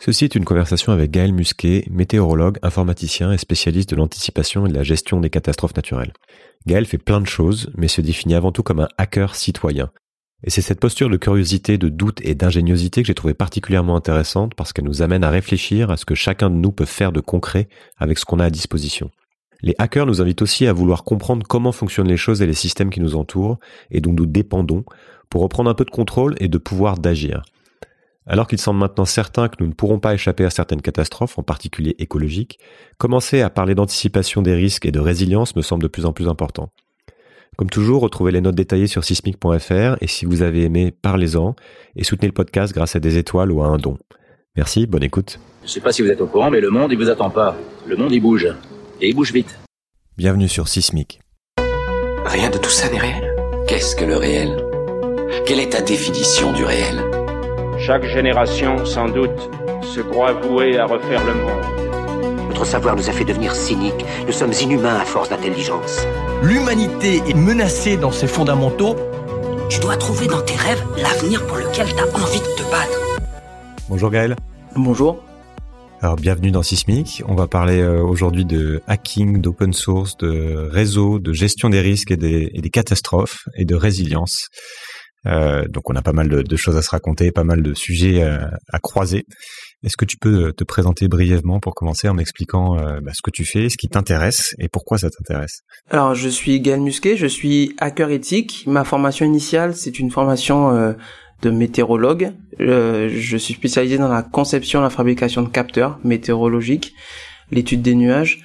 Ceci est une conversation avec Gaël Musquet, météorologue, informaticien et spécialiste de l'anticipation et de la gestion des catastrophes naturelles. Gaël fait plein de choses, mais se définit avant tout comme un hacker citoyen. Et c'est cette posture de curiosité, de doute et d'ingéniosité que j'ai trouvé particulièrement intéressante parce qu'elle nous amène à réfléchir à ce que chacun de nous peut faire de concret avec ce qu'on a à disposition. Les hackers nous invitent aussi à vouloir comprendre comment fonctionnent les choses et les systèmes qui nous entourent et dont nous dépendons pour reprendre un peu de contrôle et de pouvoir d'agir. Alors qu'il semble maintenant certain que nous ne pourrons pas échapper à certaines catastrophes, en particulier écologiques, commencer à parler d'anticipation des risques et de résilience me semble de plus en plus important. Comme toujours, retrouvez les notes détaillées sur sismic.fr et si vous avez aimé, parlez-en et soutenez le podcast grâce à des étoiles ou à un don. Merci, bonne écoute. Je sais pas si vous êtes au courant, mais le monde, il vous attend pas. Le monde, il bouge. Et il bouge vite. Bienvenue sur Sismic. Rien de tout ça n'est réel. Qu'est-ce que le réel? Quelle est ta définition du réel? Chaque génération, sans doute, se croit vouée à refaire le monde. Notre savoir nous a fait devenir cyniques. Nous sommes inhumains à force d'intelligence. L'humanité est menacée dans ses fondamentaux. Tu dois trouver dans tes rêves l'avenir pour lequel tu as envie de te battre. Bonjour Gaël. Bonjour. Alors bienvenue dans Sismic. On va parler euh, aujourd'hui de hacking, d'open source, de réseau, de gestion des risques et des, et des catastrophes et de résilience. Euh, donc on a pas mal de, choses à se raconter, pas mal de sujets à, croiser. Est-ce que tu peux te présenter brièvement pour commencer en m'expliquant euh, bah, ce que tu fais, ce qui t'intéresse et pourquoi ça t'intéresse? Alors je suis Gaël Musquet, je suis hacker éthique. Ma formation initiale c'est une formation euh, de météorologue. je suis spécialisé dans la conception et la fabrication de capteurs météorologiques, l'étude des nuages.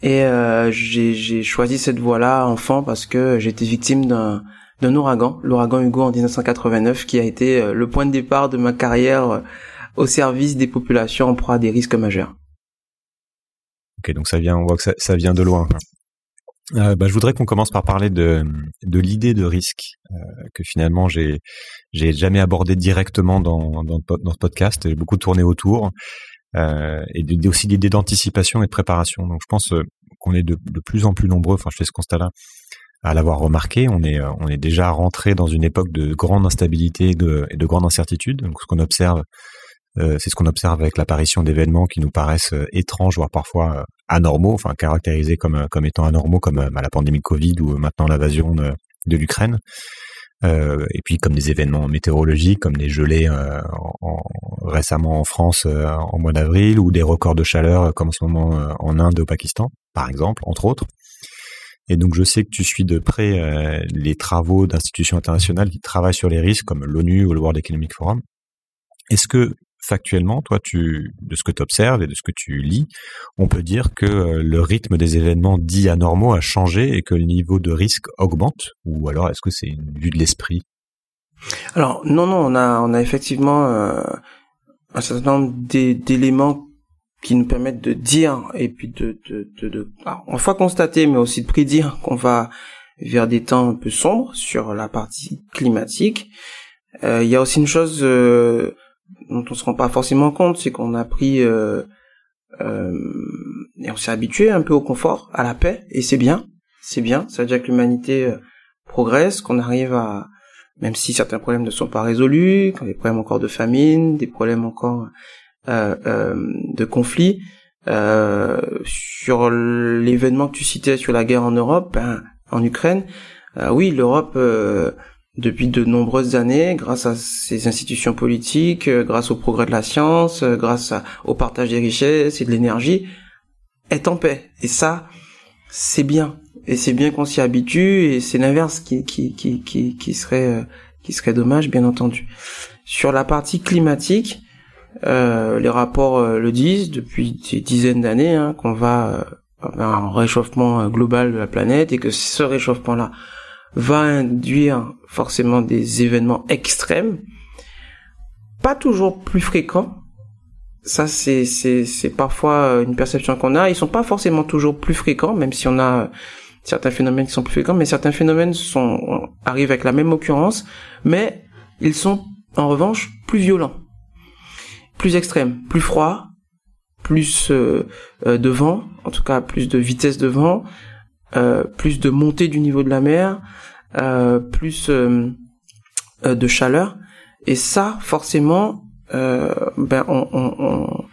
Et j'ai choisi cette voie-là enfant parce que j'étais victime d'un d'un ouragan, l'ouragan Hugo en 1989, qui a été euh, le point de départ de ma carrière euh, au service des populations en proie à des risques majeurs. Ok, donc ça vient, on voit que ça, vient de loin. Euh, bah, je voudrais qu'on commence par parler de, de l'idée de risque que finalement j'ai j'ai jamais abordé directement dans, dans, ce podcast. J'ai beaucoup tourné autour et aussi l'idée d'anticipation et de préparation. Donc je pense qu'on est de, de, plus en plus nombreux. Enfin, je fais ce constat-là à l'avoir remarqué, on est, euh, on est déjà rentré dans une époque de grande instabilité et de, grande incertitude. Donc, ce qu'on observe, euh, c'est ce qu'on observe avec l'apparition d'événements qui nous paraissent euh, étranges, voire parfois anormaux, caractérisés comme, étant anormaux, comme bah, la pandémie de Covid ou maintenant l'invasion de, l'Ukraine. Et puis comme des événements météorologiques, comme des gelées en, récemment en France en mois d'avril, ou des records de chaleur comme en ce moment en Inde et au Pakistan, par exemple, entre autres. Et donc je sais que tu suis de près euh, les travaux d'institutions internationales qui travaillent sur les risques comme l'ONU ou le World Economic Forum. Est-ce que factuellement, toi, tu, de ce que tu observes et de ce que tu lis, on peut dire que euh, le rythme des événements dits anormaux a changé et que le niveau de risque augmente? Ou alors est-ce que c'est une vue de l'esprit? Alors non, non, on a, on a effectivement euh, un certain nombre d'éléments qui nous permettent de dire et puis de, de, de, de enfin constater mais aussi de prédire qu'on va vers des temps un peu sombres sur la partie climatique. Euh, il y a aussi une chose euh, dont on se rend pas forcément compte, c'est qu'on a pris euh, euh, et on s'est habitué un peu au confort, à la paix, et c'est bien, c'est bien. Ça veut dire que l'humanité euh, progresse, qu'on arrive à, même si certains problèmes ne sont pas résolus, y a des problèmes encore de famine, des problèmes encore de conflits. Euh, sur l'événement que tu citais sur la guerre en Europe, ben, en Ukraine, oui, l'Europe depuis de nombreuses années, grâce à ses institutions politiques, grâce au progrès de la science, grâce au partage des richesses et de l'énergie, est en paix. Et ça, c'est bien. Et c'est bien qu'on s'y habitue, et c'est l'inverse qui, qui, qui, qui, qui serait, qui serait dommage, bien entendu. Sur la partie climatique, euh, les rapports euh, le disent depuis des dizaines d'années hein, qu'on va euh, un réchauffement global de la planète et que ce réchauffement-là va induire forcément des événements extrêmes, pas toujours plus fréquents. Ça, c'est c'est c'est parfois une perception qu'on a. Ils sont pas forcément toujours plus fréquents, même si on a certains phénomènes qui sont plus fréquents, mais certains phénomènes sont arrivent avec la même occurrence, mais ils sont en revanche plus violents plus extrême, plus froid, plus euh, euh, de vent, en tout cas plus de vitesse de vent, euh, plus de montée du niveau de la mer, plus de chaleur. Et ça, forcément, ben on, on,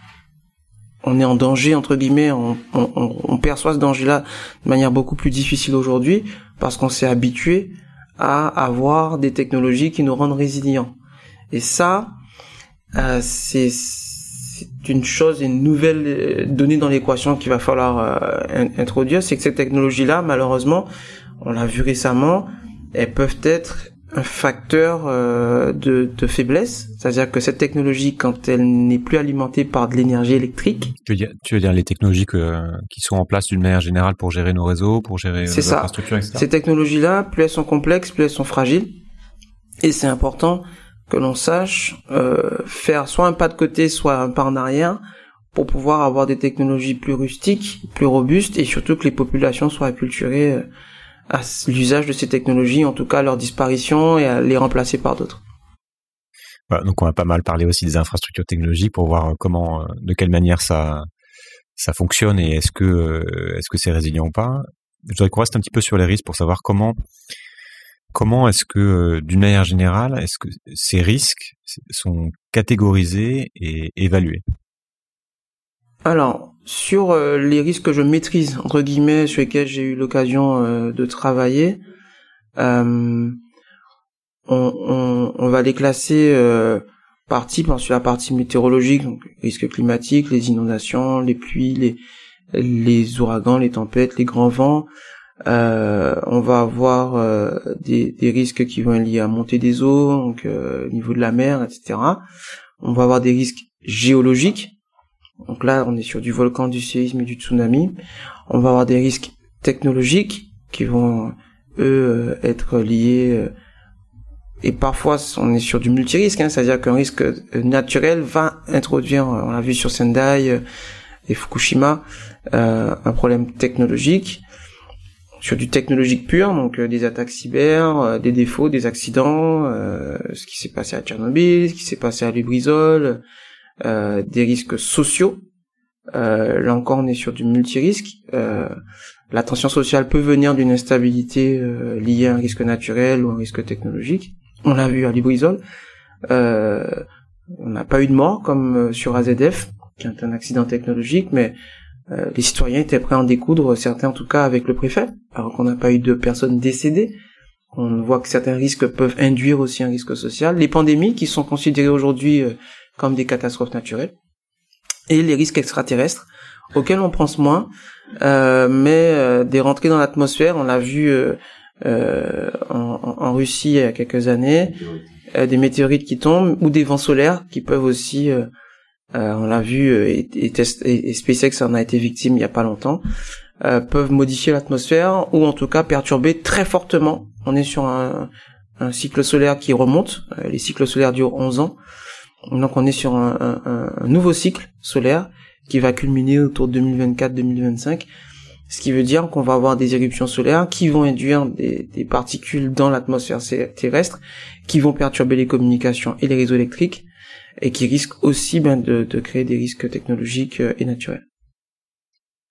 on, est en danger entre guillemets, on, on perçoit ce danger-là de manière beaucoup plus difficile aujourd'hui parce qu'on s'est habitué à avoir des technologies qui nous rendent résilients. Et ça, euh, c'est une chose, une nouvelle euh, donnée dans l'équation qu'il va falloir euh, introduire, c'est que ces technologies-là, malheureusement, on l'a vu récemment, elles peuvent être un facteur euh, de, de, faiblesse, c'est-à-dire que cette technologie, quand elle n'est plus alimentée par de l'énergie électrique, tu veux dire, tu veux dire les technologies que, qui sont en place d'une manière générale pour gérer nos réseaux, pour gérer nos infrastructures, etc. Ces technologies-là, plus elles sont complexes, plus elles sont fragiles, et c'est important que l'on sache euh, faire soit un pas de côté, soit un pas en arrière pour pouvoir avoir des technologies plus rustiques, plus robustes et surtout que les populations soient acculturées euh, à l'usage de ces technologies, en tout cas à leur disparition et à les remplacer par d'autres. Donc on va pas mal parler aussi des infrastructures technologiques pour voir comment, euh, de quelle manière ça ça fonctionne et est-ce que est-ce que c'est résilient ou pas. Je voudrais qu'on reste un petit peu sur les risques pour savoir comment comment est-ce que, euh, d'une manière générale, est-ce que ces risques sont catégorisés et évalués? Alors, sur euh, les risques que je maîtrise, entre guillemets, sur lesquels j'ai eu l'occasion euh, de travailler, on, va les classer par type, sur la partie météorologique, donc risques climatiques, les inondations, les pluies, les ouragans, les tempêtes, les grands vents, euh, on va avoir euh, des, risques qui vont être liés à montée des eaux, donc euh, au niveau de la mer, etc. On va avoir des risques géologiques. Donc là, on est sur du volcan, du séisme et du tsunami. On va avoir des risques technologiques qui vont eux être liés et parfois on est sur du multirisque, hein, c'est-à-dire qu'un risque naturel va introduire, on l'a vu sur Sendai et Fukushima, un problème technologique sur du technologique pur, donc euh, des attaques cyber, euh, des défauts, des accidents, euh, ce qui s'est passé à Tchernobyl, ce qui s'est passé à Lubrizol, des risques sociaux. là encore, on est sur du multirisque. la tension sociale peut venir d'une instabilité liée à un risque naturel ou un risque technologique. On l'a vu à Lubrizol. on n'a pas eu de mort comme sur AZF, qui est un accident technologique, mais euh, les citoyens étaient prêts à en découdre, certains en tout cas avec le préfet, alors qu'on n'a pas eu de personnes décédées. On voit que certains risques peuvent induire aussi un risque social. Les pandémies qui sont considérées aujourd'hui euh, comme des catastrophes naturelles. Et les risques extraterrestres, auxquels on pense moins, euh, mais des rentrées dans l'atmosphère, on l'a vu en, Russie il y a quelques années, des météorites qui tombent, ou des vents solaires qui peuvent aussi on l'a vu euh, et, et, SpaceX en a été victime il y a pas longtemps, euh, peuvent modifier l'atmosphère ou en tout cas perturber très fortement. On est sur un, cycle solaire qui remonte, les cycles solaires durent 11 ans, donc on est sur un, nouveau cycle solaire qui va culminer autour de 2024-2025, ce qui veut dire qu'on va avoir des éruptions solaires qui vont induire des particules dans l'atmosphère terrestre, qui vont perturber les communications et les réseaux électriques, et qui risque aussi ben, de, de, créer des risques technologiques euh, et naturels.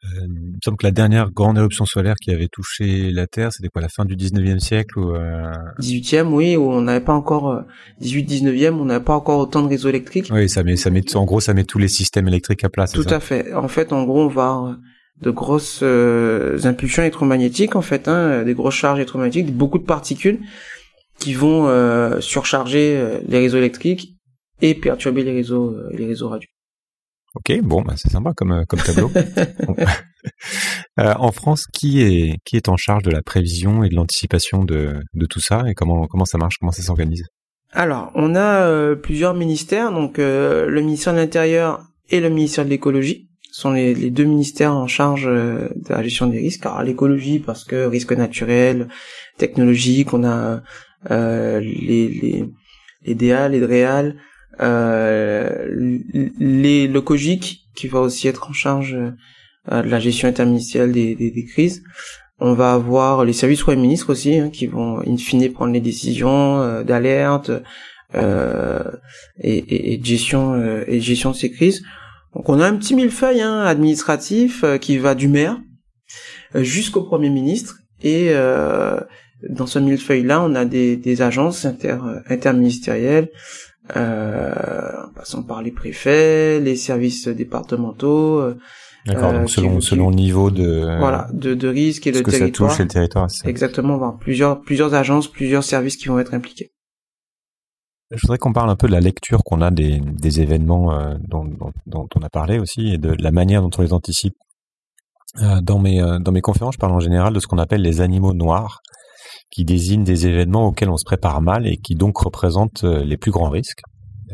Euh, il me semble que la dernière grande éruption solaire qui avait touché la Terre, c'était quoi, la fin du 19e siècle ou euh... 18e, oui, où on n'avait pas encore 18-19e, euh, on n'avait pas encore autant de réseaux électriques. Oui, ça met, ça met, en gros, ça met tous les systèmes électriques à place. Tout à fait. En fait, en gros, on va avoir de grosses euh, impulsions électromagnétiques, en fait, hein, des grosses charges électromagnétiques, beaucoup de particules qui vont surcharger les réseaux électriques et perturber les réseaux, euh, les réseaux radio. Ok, bon, bah c'est sympa comme, euh, comme tableau. Euh, en France, qui est, qui est en charge de la prévision et de l'anticipation de, de tout ça et comment, comment ça marche, comment ça s'organise? Alors, on a plusieurs ministères, donc le ministère de l'Intérieur et le ministère de l'Écologie sont les, les, deux ministères en charge de la gestion des risques. Alors l'écologie parce que risque naturel, technologique, on a les, les, les DA, les DREAL, les, le COGIC qui va aussi être en charge euh, de la gestion interministérielle des, des, des, crises. On va avoir les services Premier ministre aussi hein, qui vont in fine prendre les décisions euh, d'alerte euh, et, et, et, de gestion euh, et gestion de ces crises. Donc on a un petit millefeuille hein, administratif qui va du maire jusqu'au Premier ministre et dans ce millefeuille là on a des, des agences inter, interministérielles en passant par les préfets, les services départementaux. D'accord, donc selon selon le niveau de voilà de, de risque et de que territoire. ça touche et le territoire. c'est ça. Exactement, voir plusieurs plusieurs agences, plusieurs services qui vont être impliqués. Je voudrais qu'on parle un peu de la lecture qu'on a des, des événements euh, dont, dont, dont on a parlé aussi et de la manière dont on les anticipe. Euh, dans mes euh, dans mes conférences, je parle en général de ce qu'on appelle les animaux noirs, qui désignent des événements auxquels on se prépare mal et qui donc représentent euh, les plus grands risques.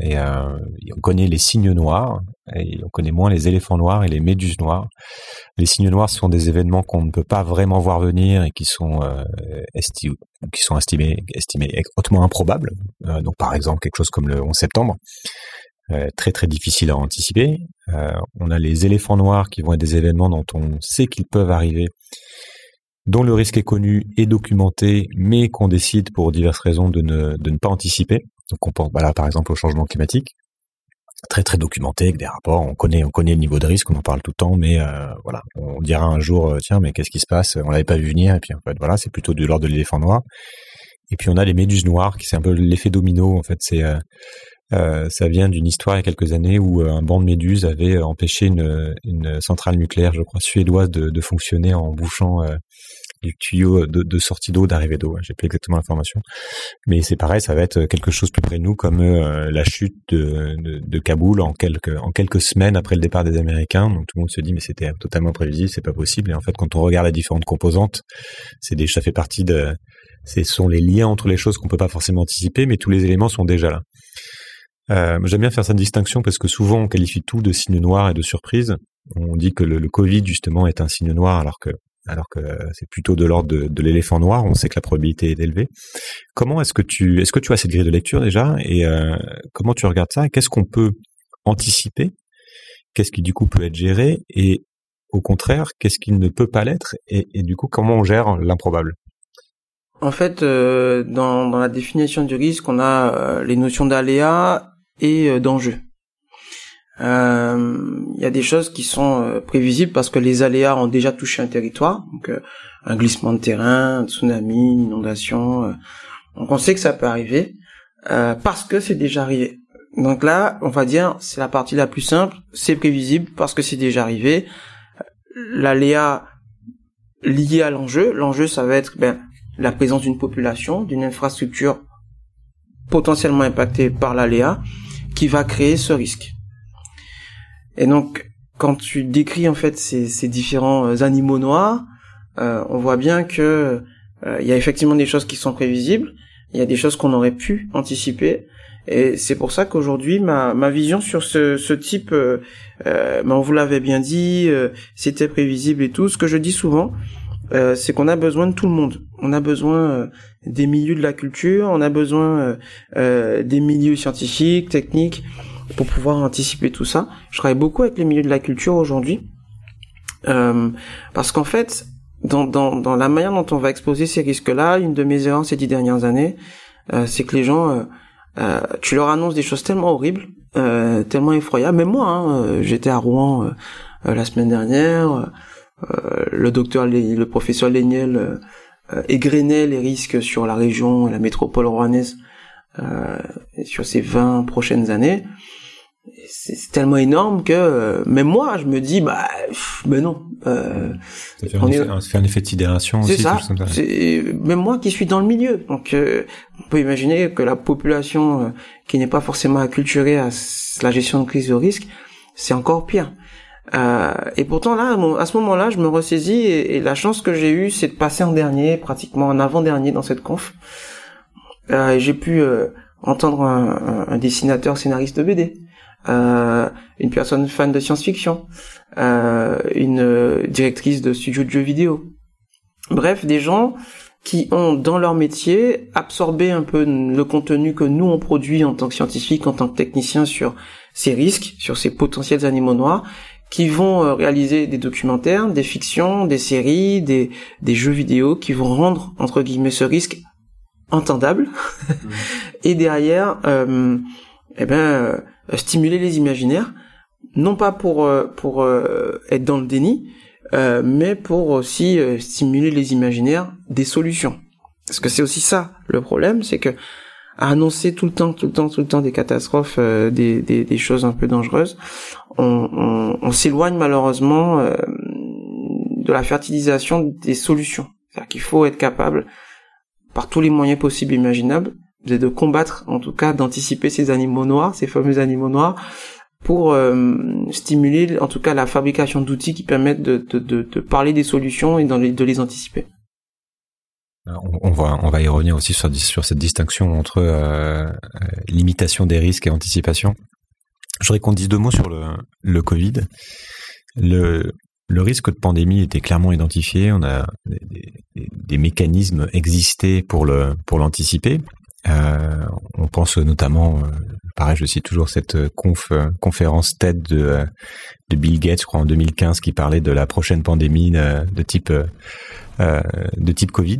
Et, euh, on connaît les signes noirs et on connaît moins les éléphants noirs et les méduses noires. Les signes noirs sont des événements qu'on ne peut pas vraiment voir venir et qui sont euh, estimés hautement improbables. Donc par exemple quelque chose comme le 11 septembre, très très difficile à anticiper. On a les éléphants noirs qui vont être des événements dont on sait qu'ils peuvent arriver, dont le risque est connu et documenté, mais qu'on décide pour diverses raisons de ne, pas anticiper. Donc on pense par exemple au changement climatique, très très documenté avec des rapports. On connaît on connaît le niveau de risque, on en parle tout le temps, mais euh, voilà, on dira un jour euh, tiens mais qu'est-ce qui se passe? On l'avait pas vu venir et puis en fait voilà c'est plutôt de l'ordre de l'éléphant noir. Et puis on a les méduses noires qui c'est un peu l'effet domino en fait euh, ça vient d'une histoire il y a quelques années où un banc de méduses avait empêché une, centrale nucléaire, je crois, suédoise de, fonctionner en bouchant du tuyau de, de sortie d'eau, d'arrivée d'eau. J'ai plus exactement l'information. Mais c'est pareil, ça va être quelque chose plus près de nous, comme euh, la chute de, de, de Kaboul en quelques, en quelques semaines après le départ des Américains. Donc tout le monde se dit, mais c'était totalement prévisible, c'est pas possible. Et en fait, quand on regarde les différentes composantes, c'est ça fait partie de, ce sont les liens entre les choses qu'on peut pas forcément anticiper, mais tous les éléments sont déjà là. Euh, J'aime bien faire cette distinction parce que souvent on qualifie tout de signe noir et de surprise. On dit que le, le Covid justement est un signe noir alors que alors que c'est plutôt de l'ordre de, l'éléphant noir. On sait que la probabilité est élevée. Comment est-ce que tu est-ce que tu as cette grille de lecture déjà et euh, comment tu regardes ça? Qu'est-ce qu'on peut anticiper? Qu'est-ce qui du coup peut être géré? Et au contraire qu'est-ce qui ne peut pas l'être? Et, du coup comment on gère l'improbable? En fait, euh, dans, la définition du risque, on a euh, les notions d'aléa et euh, d'enjeu. Euh, Il y a des choses qui sont euh, prévisibles parce que les aléas ont déjà touché un territoire, donc euh, un glissement de terrain, un tsunami, une inondation. donc on sait que ça peut arriver parce que c'est déjà arrivé. Donc là, on va dire, c'est la partie la plus simple, c'est prévisible parce que c'est déjà arrivé. L'aléa lié à l'enjeu, l'enjeu ça va être ben, la présence d'une population, d'une infrastructure potentiellement impactée par l'aléa, qui va créer ce risque. Et donc, quand tu décris en fait ces, ces différents euh, animaux noirs, euh, on voit bien que euh, il y a effectivement des choses qui sont prévisibles, il y a des choses qu'on aurait pu anticiper, et c'est pour ça qu'aujourd'hui ma, ma vision sur ce, ce type, euh, euh, ben, on vous l'avait bien dit, c'était prévisible et tout. Ce que je dis souvent, euh, c'est qu'on a besoin de tout le monde. On a besoin euh, des milieux de la culture, on a besoin euh, des milieux scientifiques, techniques, pour pouvoir anticiper tout ça. Je travaille beaucoup avec les milieux de la culture aujourd'hui, euh, parce qu'en fait, dans, dans, dans la manière dont on va exposer ces risques-là, une de mes erreurs ces dix dernières années, euh, c'est que les gens, euh, euh, tu leur annonces des choses tellement horribles, euh, tellement effroyables. Même moi, hein, j'étais à Rouen la semaine dernière. le docteur, le professeur Léniel égrenait les risques sur la région la métropole rouennaise sur ces 20 prochaines années. C'est tellement énorme que euh, même moi, je me dis, bah, pff, ben non. Euh, Ça fait un, est- effet, ça fait un effet de sidération c'est ça. ça. C'est même moi qui suis dans le milieu. Donc, euh, on peut imaginer que la population euh, qui n'est pas forcément acculturée à la gestion de crise de risque, c'est encore pire. Euh, et pourtant là, à ce moment-là, je me ressaisis et, et la chance que j'ai eue, c'est de passer en dernier, pratiquement en avant-dernier dans cette conf. Euh, j'ai pu euh, entendre un, un- un dessinateur scénariste de BD, une personne fan de science-fiction, euh, une euh, directrice de studio de jeux vidéo. Bref, des gens qui ont dans leur métier absorbé un peu le contenu que nous on produit en tant que scientifiques, en tant que techniciens sur ces risques, sur ces potentiels animaux noirs, qui vont euh, réaliser des documentaires, des fictions, des séries, des, des jeux vidéo, qui vont rendre entre guillemets ce risque entendable, et derrière, euh, eh ben, euh, stimuler les imaginaires, non pas pour euh, pour euh, être dans le déni, euh, mais pour aussi euh, stimuler les imaginaires des solutions. Parce que c'est aussi ça le problème, c'est que à annoncer tout le temps, tout le temps, tout le temps des catastrophes, euh, des, des, des, choses un peu dangereuses, on, on, on s'éloigne malheureusement euh, de la fertilisation des solutions. C'est-à-dire qu'il faut être capable, par tous les moyens possibles et imaginables, de combattre, en tout cas d'anticiper ces animaux noirs, ces fameux animaux noirs, pour euh, stimuler en tout cas la fabrication d'outils qui permettent de, de, parler des solutions et de les anticiper. On, va, on va y revenir aussi sur, sur cette distinction entre euh, euh, limitation des risques et anticipation. Je voudrais qu'on dise deux mots sur le, le Covid. Le, le risque de pandémie était clairement identifié. On a des, des, mécanismes existés pour pour l'anticiper. Euh, on pense notamment, euh, pareil, je cite toujours cette euh, conf, conférence TED de, de Bill Gates, je crois en 2015, qui parlait de la prochaine pandémie de type de type Covid.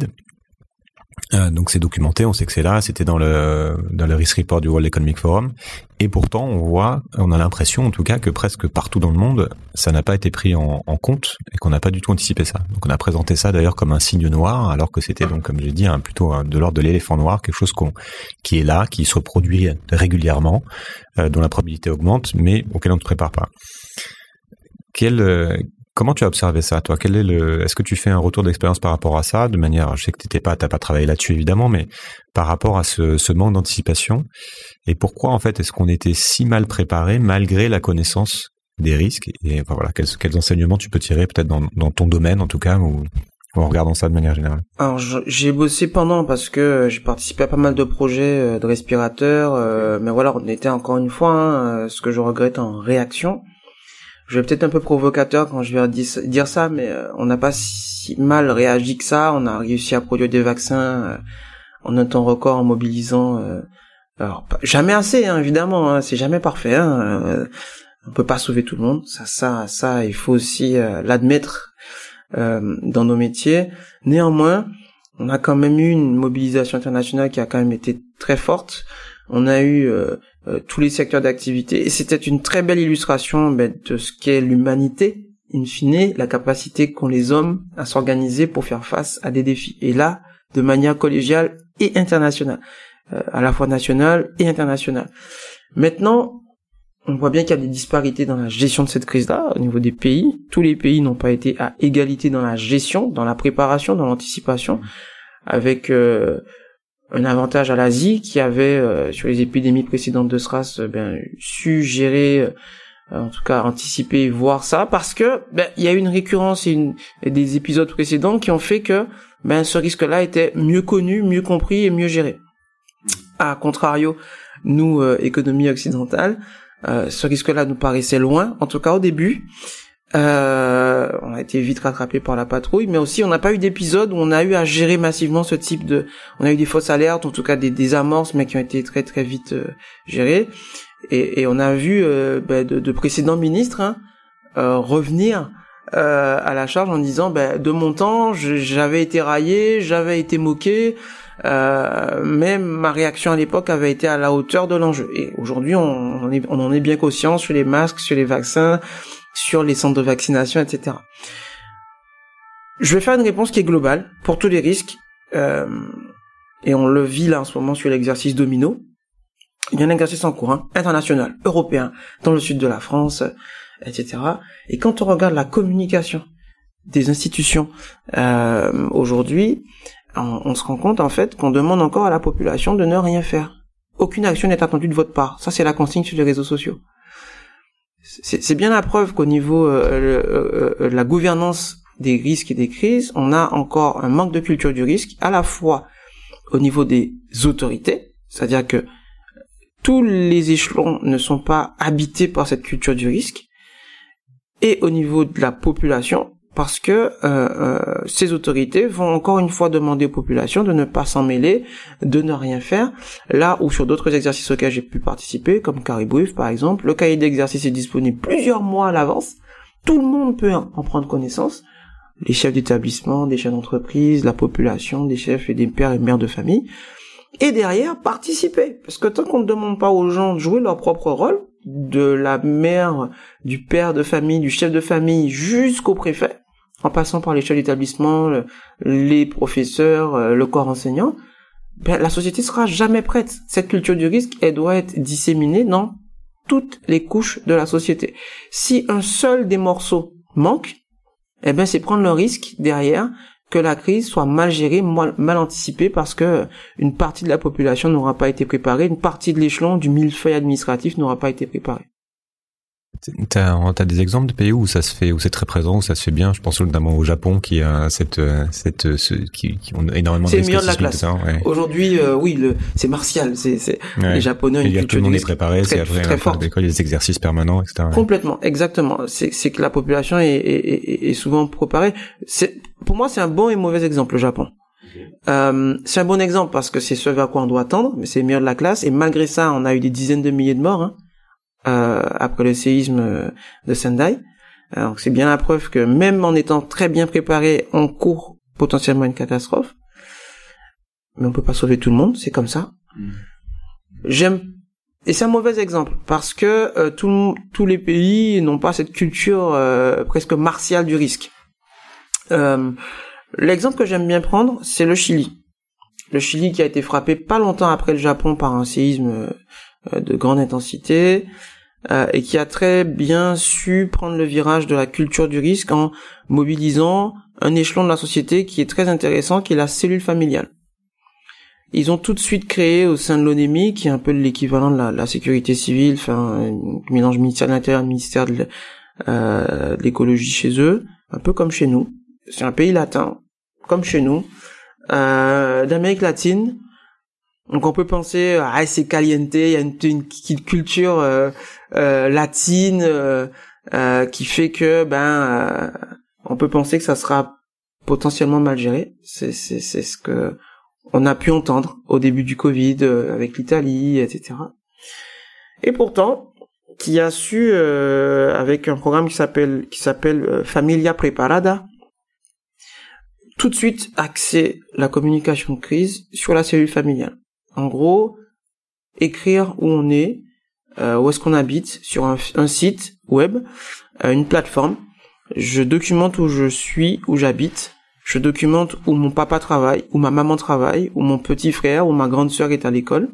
Euh, donc c'est documenté, on sait que c'est là, c'était dans le dans le risk report du World Economic Forum, et pourtant on voit, on a l'impression en tout cas que presque partout dans le monde, ça n'a pas été pris en, en compte et qu'on n'a pas du tout anticipé ça. Donc on a présenté ça d'ailleurs comme un signe noir, alors que c'était donc comme j'ai dit un, plutôt de l'ordre de l'éléphant noir, quelque chose qu'on qui est là, qui se reproduit régulièrement, euh, dont la probabilité augmente, mais auquel on ne se prépare pas. Quel, euh, Comment tu as observé ça, toi? Quel est le Est-ce que tu fais un retour d'expérience par rapport à ça, de manière, je sais que t'étais pas, t'as pas travaillé là-dessus évidemment, mais par rapport à ce, ce manque d'anticipation. Et pourquoi en fait est-ce qu'on était si mal préparé malgré la connaissance des risques? Et voilà quels, enseignements tu peux tirer peut-être dans, ton domaine en tout cas ou, en regardant ça de manière générale? Alors j'ai bossé pendant parce que j'ai participé à pas mal de projets euh, de respirateurs, euh, mais voilà on était encore une fois hein, ce que je regrette en réaction je vais peut-être un peu provocateur quand je vais dire ça, mais euh, on n'a pas si mal réagi que ça. On a réussi à produire des vaccins euh, en un temps record en mobilisant. Euh, alors jamais assez, hein, évidemment. Hein, c'est jamais parfait. Hein, on peut pas sauver tout le monde. Ça, ça, ça, il faut aussi l'admettre dans nos métiers. Néanmoins, on a quand même eu une mobilisation internationale qui a quand même été très forte. On a eu euh, tous les secteurs d'activité. Et c'était une très belle illustration ben, de ce qu'est l'humanité, in fine, la capacité qu'ont les hommes à s'organiser pour faire face à des défis. Et là, de manière collégiale et internationale, euh, à la fois nationale et internationale. Maintenant, on voit bien qu'il y a des disparités dans la gestion de cette crise-là au niveau des pays. Tous les pays n'ont pas été à égalité dans la gestion, dans la préparation, dans l'anticipation, avec euh, un avantage à l'Asie qui avait euh, sur les épidémies précédentes de SRAS euh, ben, su gérer euh, en tout cas anticiper voir ça parce que ben, il y a eu une récurrence et, une, des épisodes précédents qui ont fait que ben ce risque-là était mieux connu, mieux compris et mieux géré. À contrario, nous économie occidentale, ce risque-là nous paraissait loin, en tout cas au début, euh, on a été vite rattrapé par la patrouille, mais aussi on n'a pas eu d'épisode où on a eu à gérer massivement ce type de, on a eu des fausses alertes, en tout cas des, des amorces, mais qui ont été très très vite euh, gérées. Et, et, on a vu euh, ben, de, de, précédents ministres hein, euh, revenir à la charge en disant, ben, de mon temps, j'avais été raillé, j'avais été moqué. Euh, mais ma réaction à l'époque avait été à la hauteur de l'enjeu. Et aujourd'hui, on, on, on en est bien conscient sur les masques, sur les vaccins, sur les centres de vaccination, etc. Je vais faire une réponse qui est globale pour tous les risques, euh, et on le vit là en ce moment sur l'exercice domino. Il y a un exercice en cours, hein, international, européen, dans le sud de la France, etc. Et quand on regarde la communication des institutions euh, aujourd'hui, on, on, se rend compte en fait qu'on demande encore à la population de ne rien faire. Aucune action n'est attendue de votre part. Ça, c'est la consigne sur les réseaux sociaux c'est bien la preuve qu'au niveau euh, euh, euh, de la gouvernance des risques et des crises, on a encore un manque de culture du risque, à la fois au niveau des autorités, c'est-à-dire que tous les échelons ne sont pas habités par cette culture du risque, et au niveau de la population, parce que euh, euh, ces autorités vont encore une fois demander aux populations de ne pas s'en mêler, de ne rien faire, là où sur d'autres exercices auxquels j'ai pu participer, comme Caribouif par exemple, le cahier d'exercice est disponible plusieurs mois à l'avance, tout le monde peut en prendre connaissance, les chefs d'établissement, des chefs d'entreprise, la population, des chefs et des pères et mères de famille, et derrière participer, parce que tant qu'on ne demande pas aux gens de jouer leur propre rôle, de la mère, du père de famille, du chef de famille jusqu'au préfet, en passant par les chefs d'établissement, les professeurs, euh, le corps enseignant, ben, la société sera jamais prête. Cette culture du risque, elle doit être disséminée dans toutes les couches de la société. Si un seul des morceaux manque, eh ben c'est prendre le risque derrière que la crise soit mal gérée, mal, mal anticipée parce que une partie de la population n'aura pas été préparée, une partie de l'échelon du millefeuille administratif n'aura pas été préparée. T'as as des exemples de pays où ça se fait, où c'est très présent, où ça se fait bien? Je pense notamment au Japon qui a cette, cette, ce, qui, qui ont énormément de. C'est le meilleur de la classe. Ouais. Aujourd'hui, euh, oui, c'est martial. C'est, ouais. les Japonais. Une tout le monde est préparé. C'est après très fort. L'école, des exercices permanents, etc. Complètement, exactement. C'est, que la population est, est, est, souvent préparée. Pour moi, c'est un bon et mauvais exemple le Japon. Euh, c'est un bon exemple parce que c'est ce vers quoi on doit attendre, mais c'est le meilleur de la classe. Et malgré ça, on a eu des dizaines de milliers de morts. Hein après le séisme de Sendai. Donc c'est bien la preuve que même en étant très bien préparé, on court potentiellement une catastrophe. Mais on peut pas sauver tout le monde, c'est comme ça. Mm. J'aime et c'est un mauvais exemple parce que euh, tous les pays n'ont pas cette culture euh, presque martiale du risque. Euh, L'exemple que j'aime bien prendre, c'est le Chili. Le Chili qui a été frappé pas longtemps après le Japon par un séisme euh, de grande intensité euh, et qui a très bien su prendre le virage de la culture du risque en mobilisant un échelon de la société qui est très intéressant, qui est la cellule familiale. Ils ont tout de suite créé au sein de l'ONEMI, qui est un peu l'équivalent de la, sécurité civile, enfin, mélange ministère de l'Intérieur, ministère euh, de l'écologie chez eux, un peu comme chez nous. C'est un pays latin, comme chez nous, euh, d'Amérique latine, donc on peut penser ah c'est caliente, il y a une, culture euh, euh, latine euh, euh, qui fait que ben on peut penser que ça sera potentiellement mal géré. C'est c'est c'est ce que on a pu entendre au début du Covid avec l'Italie, etc. Et pourtant, qui a su avec un programme qui s'appelle qui s'appelle Familia Preparada, tout de suite axer la communication de crise sur la cellule familiale. En gros, écrire où on est, euh, où est-ce qu'on habite, sur un, site web, euh, une plateforme. Je documente où je suis, où j'habite. Je documente où mon papa travaille, où ma maman travaille, où mon petit frère, où ma grande sœur est à l'école.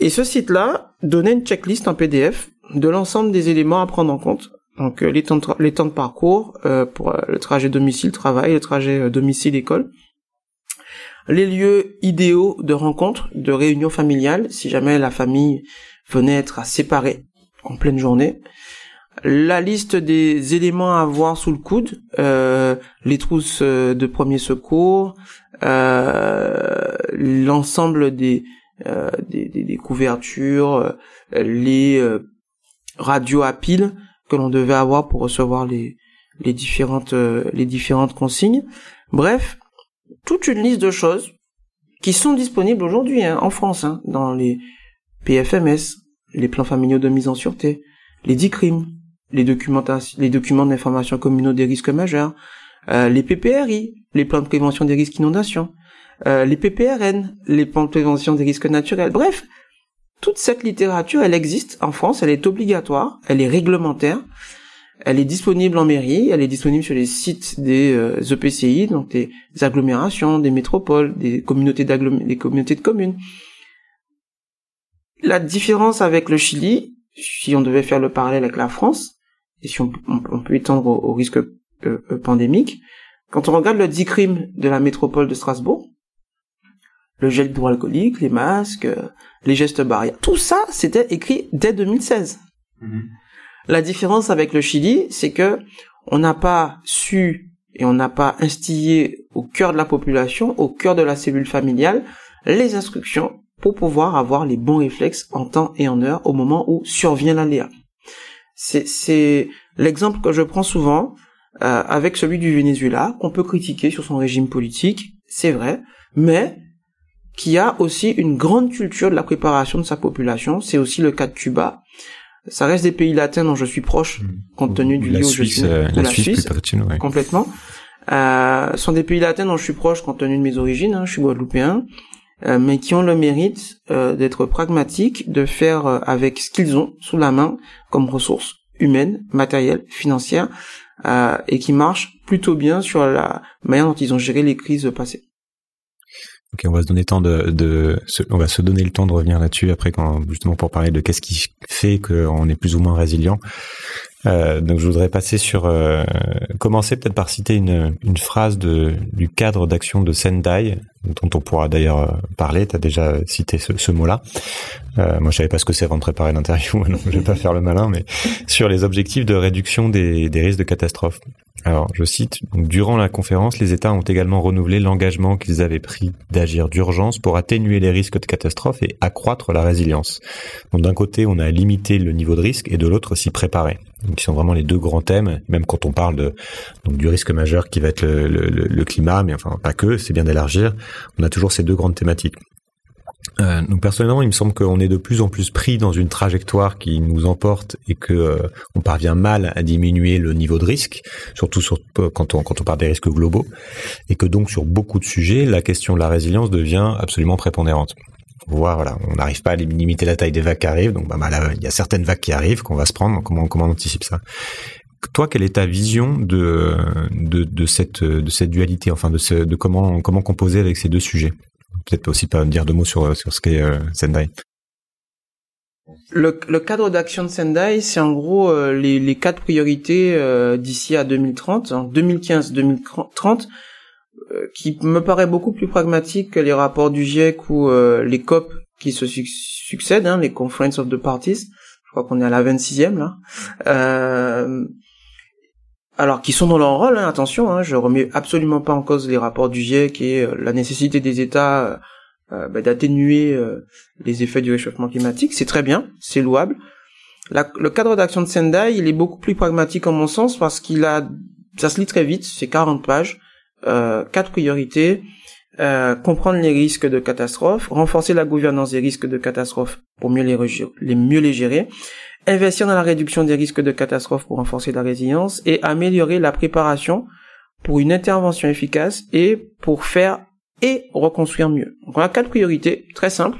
Et ce site-là donnait une checklist en PDF de l'ensemble des éléments à prendre en compte. Donc euh, les, temps de parcours pour le trajet domicile-travail, le trajet domicile-école, les lieux idéaux de rencontre, de réunion familiale, si jamais la famille venait être à séparer en pleine journée. La liste des éléments à avoir sous le coude, euh, les trousses euh, de premier secours, euh, l'ensemble des, des, des, couvertures, les radios à piles que l'on devait avoir pour recevoir les, les différentes les différentes consignes. Bref, toute une liste de choses qui sont disponibles aujourd'hui hein, en France, hein, dans les PFMS, les plans familiaux de mise en sûreté, les DICRIM, les, les documents d'information communaux des risques majeurs, euh, les PPRI, les plans de prévention des risques inondations, euh, les PPRN, les plans de prévention des risques naturels. Bref, toute cette littérature, elle existe en France, elle est obligatoire, elle est réglementaire, elle est disponible en mairie, elle est disponible sur les sites des EPCI, euh, e donc des agglomérations, des métropoles, des communautés, des communautés de communes. La différence avec le Chili, si on devait faire le parallèle avec la France, et si on, peut étendre au, risque euh, euh, pandémique, quand on regarde le DICRIM de la métropole de Strasbourg, le gel hydroalcoolique, les masques, les gestes barrières, tout ça, c'était écrit dès 2016. La différence avec le Chili, c'est que on n'a pas su et on n'a pas instillé au cœur de la population, au cœur de la cellule familiale, les instructions pour pouvoir avoir les bons réflexes en temps et en heure au moment où survient l'aléa. C'est l'exemple que je prends souvent euh, avec celui du Venezuela, qu'on peut critiquer sur son régime politique, c'est vrai, mais qui a aussi une grande culture de la préparation de sa population. C'est aussi le cas de Cuba, ça reste des pays latins dont je suis proche, hmm. compte tenu du lieu où je suis. Euh, la, Suisse, complètement. Euh, sont des pays latins dont je suis proche compte tenu de mes origines. Hein, je suis guadeloupéen, euh, mais qui ont le mérite euh, d'être pragmatiques, de faire euh, avec ce qu'ils ont sous la main comme ressources humaines, matérielles, financières, et qui marchent plutôt bien sur la manière dont ils ont géré les crises passées. Ok, on va se donner le temps de revenir là-dessus après quand justement pour parler de qu'est-ce qui fait qu'on est plus ou moins résilient. Euh, donc je voudrais passer sur euh, commencer peut-être par citer une, une phrase de, du cadre d'action de Sendai dont on pourra d'ailleurs euh, parler. Tu as déjà cité ce, ce mot-là. Euh, moi je savais pas ce que c'est avant de préparer l'interview, donc je vais pas faire le malin, mais sur les objectifs de réduction des, des risques de catastrophe. Alors, je cite, durant la conférence, les États ont également renouvelé l'engagement qu'ils avaient pris d'agir d'urgence pour atténuer les risques de catastrophe et accroître la résilience. Donc, d'un côté, on a limité le niveau de risque et de l'autre, s'y préparer. Donc, sont vraiment les deux grands thèmes, même quand on parle de, donc, du risque majeur qui va être le, climat, mais enfin, pas que, c'est bien d'élargir. On a toujours ces deux grandes thématiques. Euh, personnellement, il me semble qu'on est de plus en plus pris dans une trajectoire qui nous emporte et que euh, on parvient mal à diminuer le niveau de risque, surtout sur, euh, quand on quand on parle des risques globaux, et que donc sur beaucoup de sujets, la question de la résilience devient absolument prépondérante. Voilà, on n'arrive pas à limiter la taille des vagues qui arrivent, donc bah, bah il y a certaines vagues qui arrivent qu'on va se prendre. Comment comment on anticipe ça? Toi, quelle est ta vision de, de, de cette de cette dualité, enfin de ce, de comment comment composer avec ces deux sujets? Peut-être aussi pas dire deux mots sur, sur ce qu'est euh, Sendai. Le, le cadre d'action de Sendai, c'est en gros euh, les, les quatre priorités euh, d'ici à 2030, 2015-2030, qui me paraît beaucoup plus pragmatique que les rapports du GIEC ou les COP qui se succèdent, hein, les Conference of the Parties. Je crois qu'on est à la 26e là. Euh, alors qui sont dans leur rôle, hein, attention, hein, je remets absolument pas en cause les rapports du GIEC et euh, la nécessité des États euh, euh, bah, d'atténuer les effets du réchauffement climatique, c'est très bien, c'est louable. le cadre d'action de Sendai, il est beaucoup plus pragmatique en mon sens parce qu'il a, ça se lit très vite, c'est 40 pages, quatre priorités, comprendre les risques de catastrophe, renforcer la gouvernance des risques de catastrophe pour mieux les, mieux les gérer, investir dans la réduction des risques de catastrophe pour renforcer la résilience et améliorer la préparation pour une intervention efficace et pour faire et reconstruire mieux. Donc on quatre priorités très simples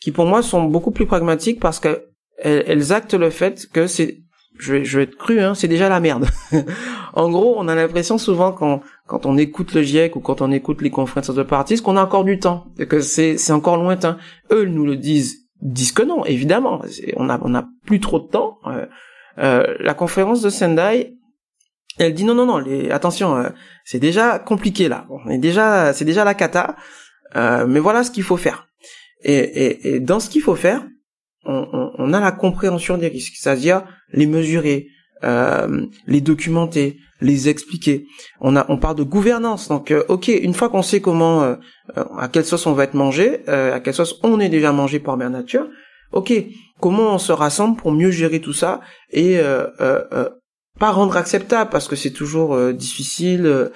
qui pour moi sont beaucoup plus pragmatiques parce qu'elles elles actent le fait que c'est je vais, je vais être cru, hein, c'est déjà la merde. en gros, on a l'impression souvent quand, quand on écoute le GIEC ou quand on écoute les conférences de parties qu'on a encore du temps, et que c'est, c'est encore lointain. Eux, ils nous le disent disent que non, évidemment. On a, on a plus trop de temps. Euh, euh, la conférence de Sendai, elle dit non, non, non, les, attention, euh, c'est déjà compliqué là. On est déjà, c'est déjà la cata. mais voilà ce qu'il faut faire. Et, et, et dans ce qu'il faut faire, on, on, on, a la compréhension des risques, c'est-à-dire les mesurer, euh, les documenter, les expliquer. On a, on parle de gouvernance. Donc, euh, ok, une fois qu'on sait comment, euh, à quelle sauce on va être mangé, à quelle sauce on est déjà mangé par mère nature, ok, comment on se rassemble pour mieux gérer tout ça et pas rendre acceptable parce que c'est toujours difficile de,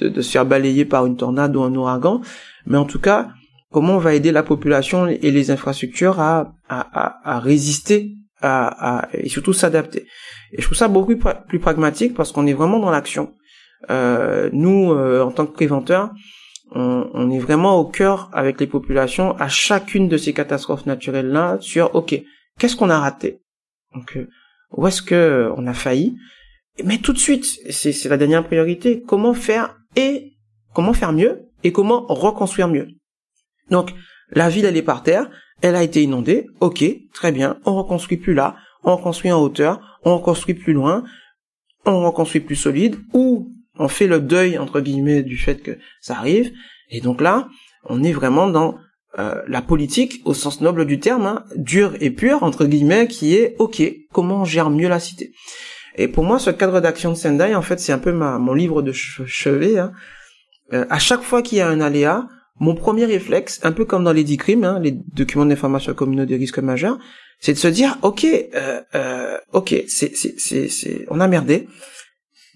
de, se faire balayer par une tornade ou un ouragan, mais en tout cas, comment on va aider la population et les infrastructures à, à, à, résister à, et surtout s'adapter. Et je trouve ça beaucoup plus pragmatique parce qu'on est vraiment dans l'action. Euh, nous, euh, en tant que préventeurs, on, on, est vraiment au cœur avec les populations à chacune de ces catastrophes naturelles-là sur, ok, qu'est-ce qu'on a raté? Donc, euh, où est-ce que on a failli? Mais tout de suite, c'est la dernière priorité, comment faire et comment faire mieux et comment reconstruire mieux? Donc, la ville, elle est par terre, elle a été inondée, ok, très bien, on reconstruit plus là, on reconstruit en hauteur, on reconstruit plus loin, on reconstruit plus solide, ou on fait le deuil, entre guillemets, du fait que ça arrive, et donc là, on est vraiment dans euh, la politique au sens noble du terme, hein, dur et pur, entre guillemets, qui est, ok, comment on gère mieux la cité. Et pour moi, ce cadre d'action de Sendai, en fait, c'est un peu ma, mon livre de chevet. Hein. Euh, à chaque fois qu'il y a un aléa, mon premier réflexe, un peu comme dans les 10 crimes, hein, les documents d'information communaux des risques majeurs, c'est de se dire, ok, euh, euh, ok, c'est, c'est, c'est, c'est, on a merdé,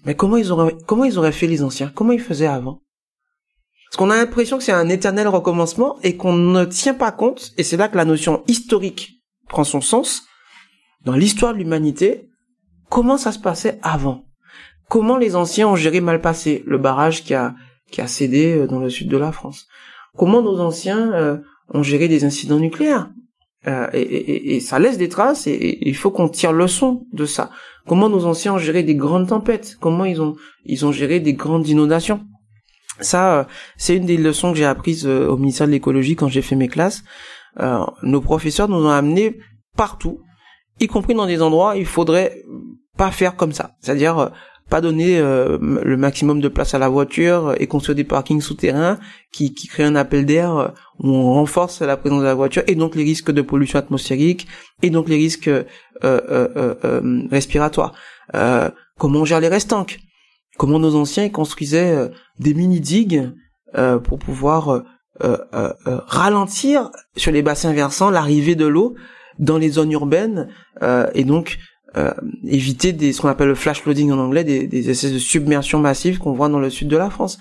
mais comment ils auraient, comment ils auraient fait les anciens? Comment ils faisaient avant? Parce qu'on a l'impression que c'est un éternel recommencement et qu'on ne tient pas compte, et c'est là que la notion historique prend son sens. Dans l'histoire de l'humanité, comment ça se passait avant? Comment les anciens ont géré mal passé le barrage qui a qui a cédé euh, dans le sud de la France? Comment nos anciens euh, ont géré des incidents nucléaires. Euh, et, ça laisse des traces et, il faut qu'on tire leçon de ça. Comment nos anciens ont géré des grandes tempêtes, comment ils ont ils ont géré des grandes inondations. Ça, c'est une des leçons que j'ai apprises au ministère de l'écologie quand j'ai fait mes classes. nos professeurs nous ont amené partout, y compris dans des endroits où il faudrait pas faire comme ça. C'est-à-dire pas donner euh, le maximum de place à la voiture et construire des parkings souterrains qui, créent un appel d'air où on renforce la présence de la voiture et donc les risques de pollution atmosphérique et donc les risques euh, euh respiratoires. comment on gère les restanques? Comment nos anciens construisaient des mini-digues pour pouvoir ralentir sur les bassins versants l'arrivée de l'eau dans les zones urbaines et donc euh, éviter des ce qu'on appelle le flash flooding en anglais, des, des essais de submersion massive qu'on voit dans le sud de la France.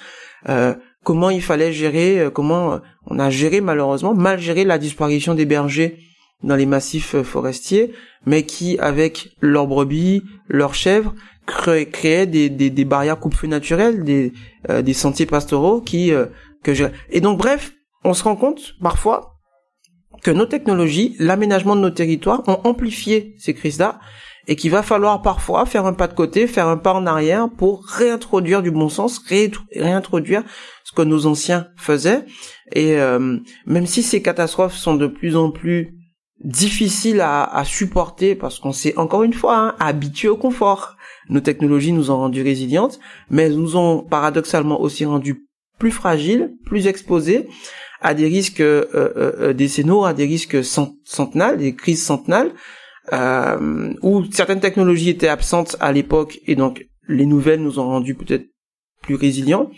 Euh, comment il fallait gérer, euh, comment on a géré malheureusement mal géré la disparition des bergers dans les massifs forestiers, mais qui avec leurs brebis, leurs chèvres créaient des, des, des barrières coupe-feu naturelles, des, des sentiers pastoraux qui que je... et donc bref, on se rend compte parfois que nos technologies, l'aménagement de nos territoires ont amplifié ces crises-là et qu'il va falloir parfois faire un pas de côté, faire un pas en arrière pour réintroduire du bon sens, réintroduire ce que nos anciens faisaient. Et euh, même si ces catastrophes sont de plus en plus difficiles à, supporter parce qu'on s'est encore une fois hein, habitué au confort, nos technologies nous ont rendues résilientes, mais elles nous ont paradoxalement aussi rendues plus fragiles, plus exposées à des risques euh, euh, euh décennaux, à des risques centenales, des crises centenales euh, où certaines technologies étaient absentes à l'époque et donc les nouvelles nous ont rendus peut-être plus résilients,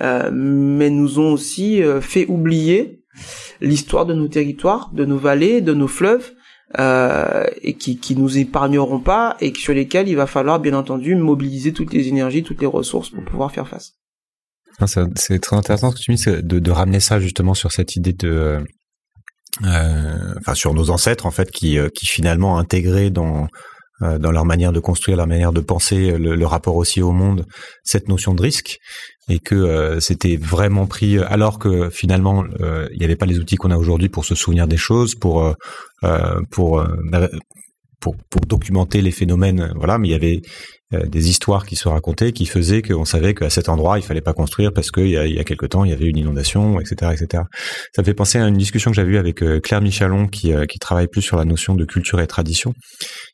euh, mais nous ont aussi euh, fait oublier l'histoire de nos territoires, de nos vallées, de nos fleuves, euh, et qui, qui nous épargneront pas et sur lesquels il va falloir bien entendu mobiliser toutes les énergies, toutes les ressources pour pouvoir faire face. C'est très intéressant ce que tu dis, de, de ramener ça justement sur cette idée de enfin sur nos ancêtres en fait, qui, euh, qui finalement intégraient dans euh, dans leur manière de construire, leur manière de penser, le, rapport aussi au monde, cette notion de risque, et que c'était vraiment pris, alors que finalement il n'y avait pas les outils qu'on a aujourd'hui pour se souvenir des choses, pour pour, pour documenter les phénomènes, voilà, mais il y avait euh, des histoires qui se racontaient qui faisaient qu'on savait qu'à cet endroit il fallait pas construire parce qu'il y a, y a quelque temps il y avait une inondation, etc., etc. Ça me fait penser à une discussion que j'avais eue avec euh, Claire Michalon qui, euh, qui travaille plus sur la notion de culture et tradition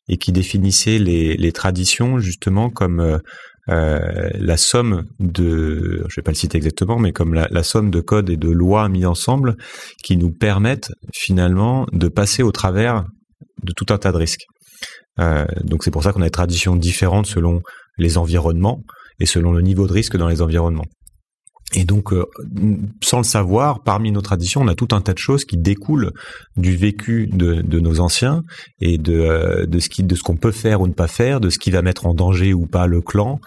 et qui définissait les, les traditions justement comme euh, la somme de, je vais pas le citer exactement, mais comme la, la, somme de codes et de lois mis ensemble qui nous permettent finalement de passer au travers de tout un tas de risques. Euh, donc c'est pour ça qu'on a des traditions différentes selon les environnements et selon le niveau de risque dans les environnements. Et donc, euh, sans le savoir, parmi nos traditions, on a tout un tas de choses qui découlent du vécu de, de nos anciens et de, euh, de ce qui, de ce qu'on peut faire ou ne pas faire, de ce qui va mettre en danger ou pas le clan,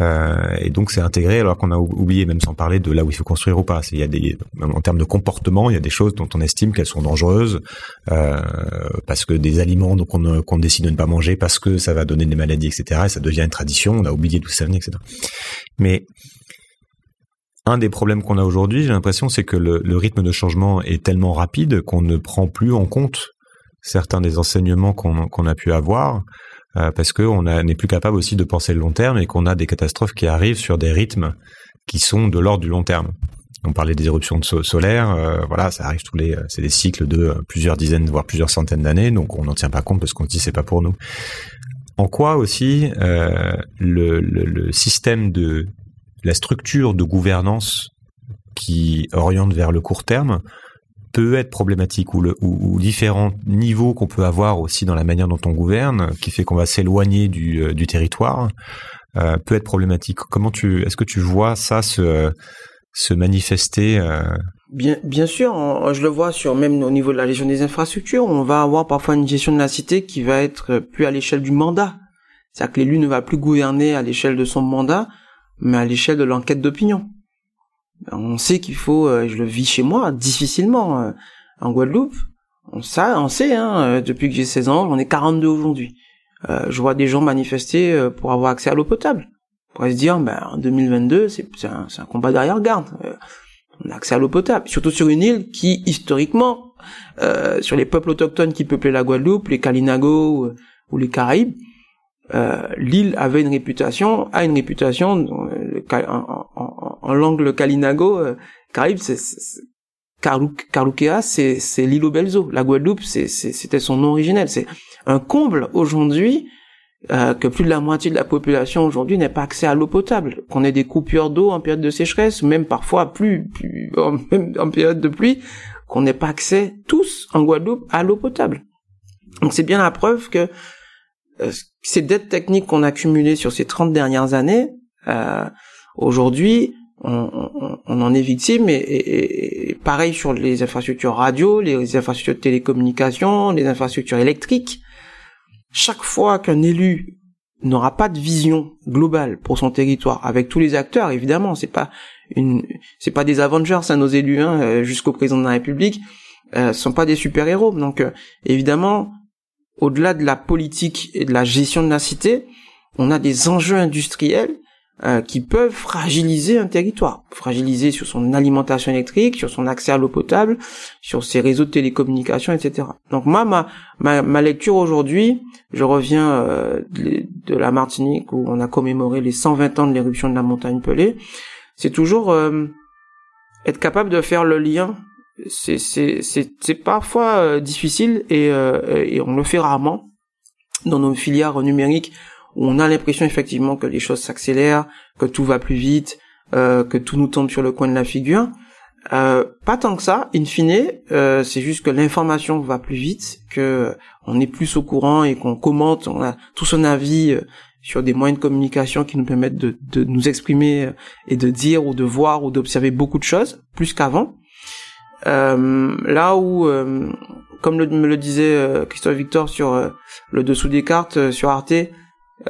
euh, et donc c'est intégré alors qu'on a oublié, même sans parler de là où il faut construire ou pas. Il y a des, en termes de comportement, il y a des choses dont on estime qu'elles sont dangereuses euh, parce que des aliments donc qu'on décide de ne pas manger parce que ça va donner des maladies, etc. Et ça devient une tradition. On a oublié d'où ça venait, etc. Mais un des problèmes qu'on a aujourd'hui, j'ai l'impression, c'est que le, rythme de changement est tellement rapide qu'on ne prend plus en compte certains des enseignements qu'on a pu avoir. Euh, parce qu'on n'est plus capable aussi de penser le long terme et qu'on a des catastrophes qui arrivent sur des rythmes qui sont de l'ordre du long terme. On parlait des éruptions de solaires, euh, voilà, ça arrive tous les, c'est des cycles de plusieurs dizaines voire plusieurs centaines d'années, donc on n'en tient pas compte parce qu'on se dit c'est pas pour nous. En quoi aussi euh, le, le, le, système de la structure de gouvernance qui oriente vers le court terme peut être problématique ou, le, ou, différents niveaux qu'on peut avoir aussi dans la manière dont on gouverne, qui fait qu'on va s'éloigner du, euh, du territoire, euh, peut être problématique. Comment tu, est-ce que tu vois ça se, se manifester euh... Bien, bien sûr, je le vois sur même au niveau de la gestion des infrastructures, on va avoir parfois une gestion de la cité qui va être plus à l'échelle du mandat. C'est-à-dire que l'élu ne va plus gouverner à l'échelle de son mandat, mais à l'échelle de l'enquête d'opinion. On sait qu'il faut, euh, je le vis chez moi difficilement euh, en Guadeloupe. On, ça, on sait, hein, euh, depuis que j'ai 16 ans, on est 42 aujourd'hui. je vois des gens manifester pour avoir accès à l'eau potable. On pourrait se dire, ben, en 2022, c'est un, un, combat d'arrière-garde. on a accès à l'eau potable, surtout sur une île qui, historiquement, sur les peuples autochtones qui peuplaient la Guadeloupe, les Kalinago ou les Caraïbes, l'île avait une réputation, a une réputation en, en langue kalinago, euh, Caraïbes, c'est Carluquea, c'est l'île eaux. La Guadeloupe, c'était son nom originel. C'est un comble aujourd'hui euh, que plus de la moitié de la population aujourd'hui n'ait pas accès à l'eau potable, qu'on ait des coupures d'eau en période de sécheresse, même parfois plus, plus en, même en période de pluie, qu'on n'ait pas accès tous en Guadeloupe à l'eau potable. Donc c'est bien la preuve que euh, ces dettes techniques qu'on a accumulées sur ces 30 dernières années, euh, aujourd'hui, on, on, on, en est victime et, et, et, pareil sur les infrastructures radio, les infrastructures de télécommunications, les infrastructures électriques. Chaque fois qu'un élu n'aura pas de vision globale pour son territoire avec tous les acteurs évidemment c'est pas une c'est pas des Avengers hein, nos élus hein, euh, jusqu'au président de la République euh, sont pas des super héros donc euh, évidemment au-delà de la politique et de la gestion de la cité on a des enjeux industriels euh, qui peuvent fragiliser un territoire, fragiliser sur son alimentation électrique, sur son accès à l'eau potable, sur ses réseaux de télécommunications, etc. Donc moi, ma, ma, ma lecture aujourd'hui, je reviens euh, de, la Martinique où on a commémoré les 120 ans de l'éruption de la montagne Pelée, c'est toujours euh, être capable de faire le lien. C'est c'est c'est parfois difficile et, et on le fait rarement dans nos filières numériques où on a l'impression effectivement que les choses s'accélèrent, que tout va plus vite, euh, que tout nous tombe sur le coin de la figure. Euh, pas tant que ça, in fine, euh, c'est juste que l'information va plus vite, que on est plus au courant et qu'on commente, on a tout son avis euh, sur des moyens de communication qui nous permettent de, de nous exprimer euh, et de dire ou de voir ou d'observer beaucoup de choses, plus qu'avant. Euh, là où, comme le, me le disait Christophe Victor sur le dessous des cartes sur Arte,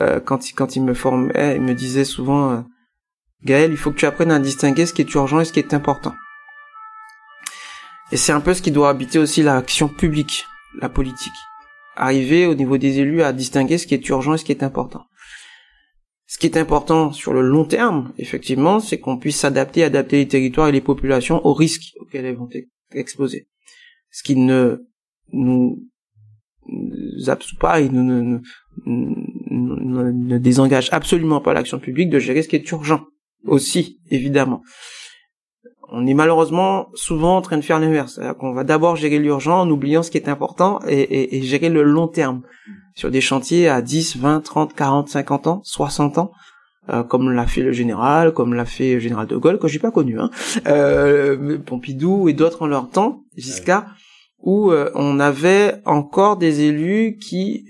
euh, quand il quand il me formait, il me disait souvent euh, Gaël, il faut que tu apprennes à distinguer ce qui est urgent et ce qui est important. Et c'est un peu ce qui doit habiter aussi l'action publique, la politique. Arriver au niveau des élus à distinguer ce qui est urgent et ce qui est important. Ce qui est important sur le long terme, effectivement, c'est qu'on puisse s'adapter, adapter les territoires et les populations aux risques auxquels elles vont être exposées. Ce qui ne nous absout pas et ne, désengage absolument pas l'action publique de gérer ce qui est urgent aussi, évidemment. On est malheureusement souvent en train de faire l'inverse. qu'on va d'abord gérer l'urgent en oubliant ce qui est important et, gérer le long terme sur des chantiers à 10, 20, 30, 40, 50 ans, 60 ans. Euh, comme l'a fait le général, comme l'a fait le général de Gaulle, que j'ai pas connu, hein, euh, Pompidou et d'autres en leur temps, jusqu'à où euh, on avait encore des élus qui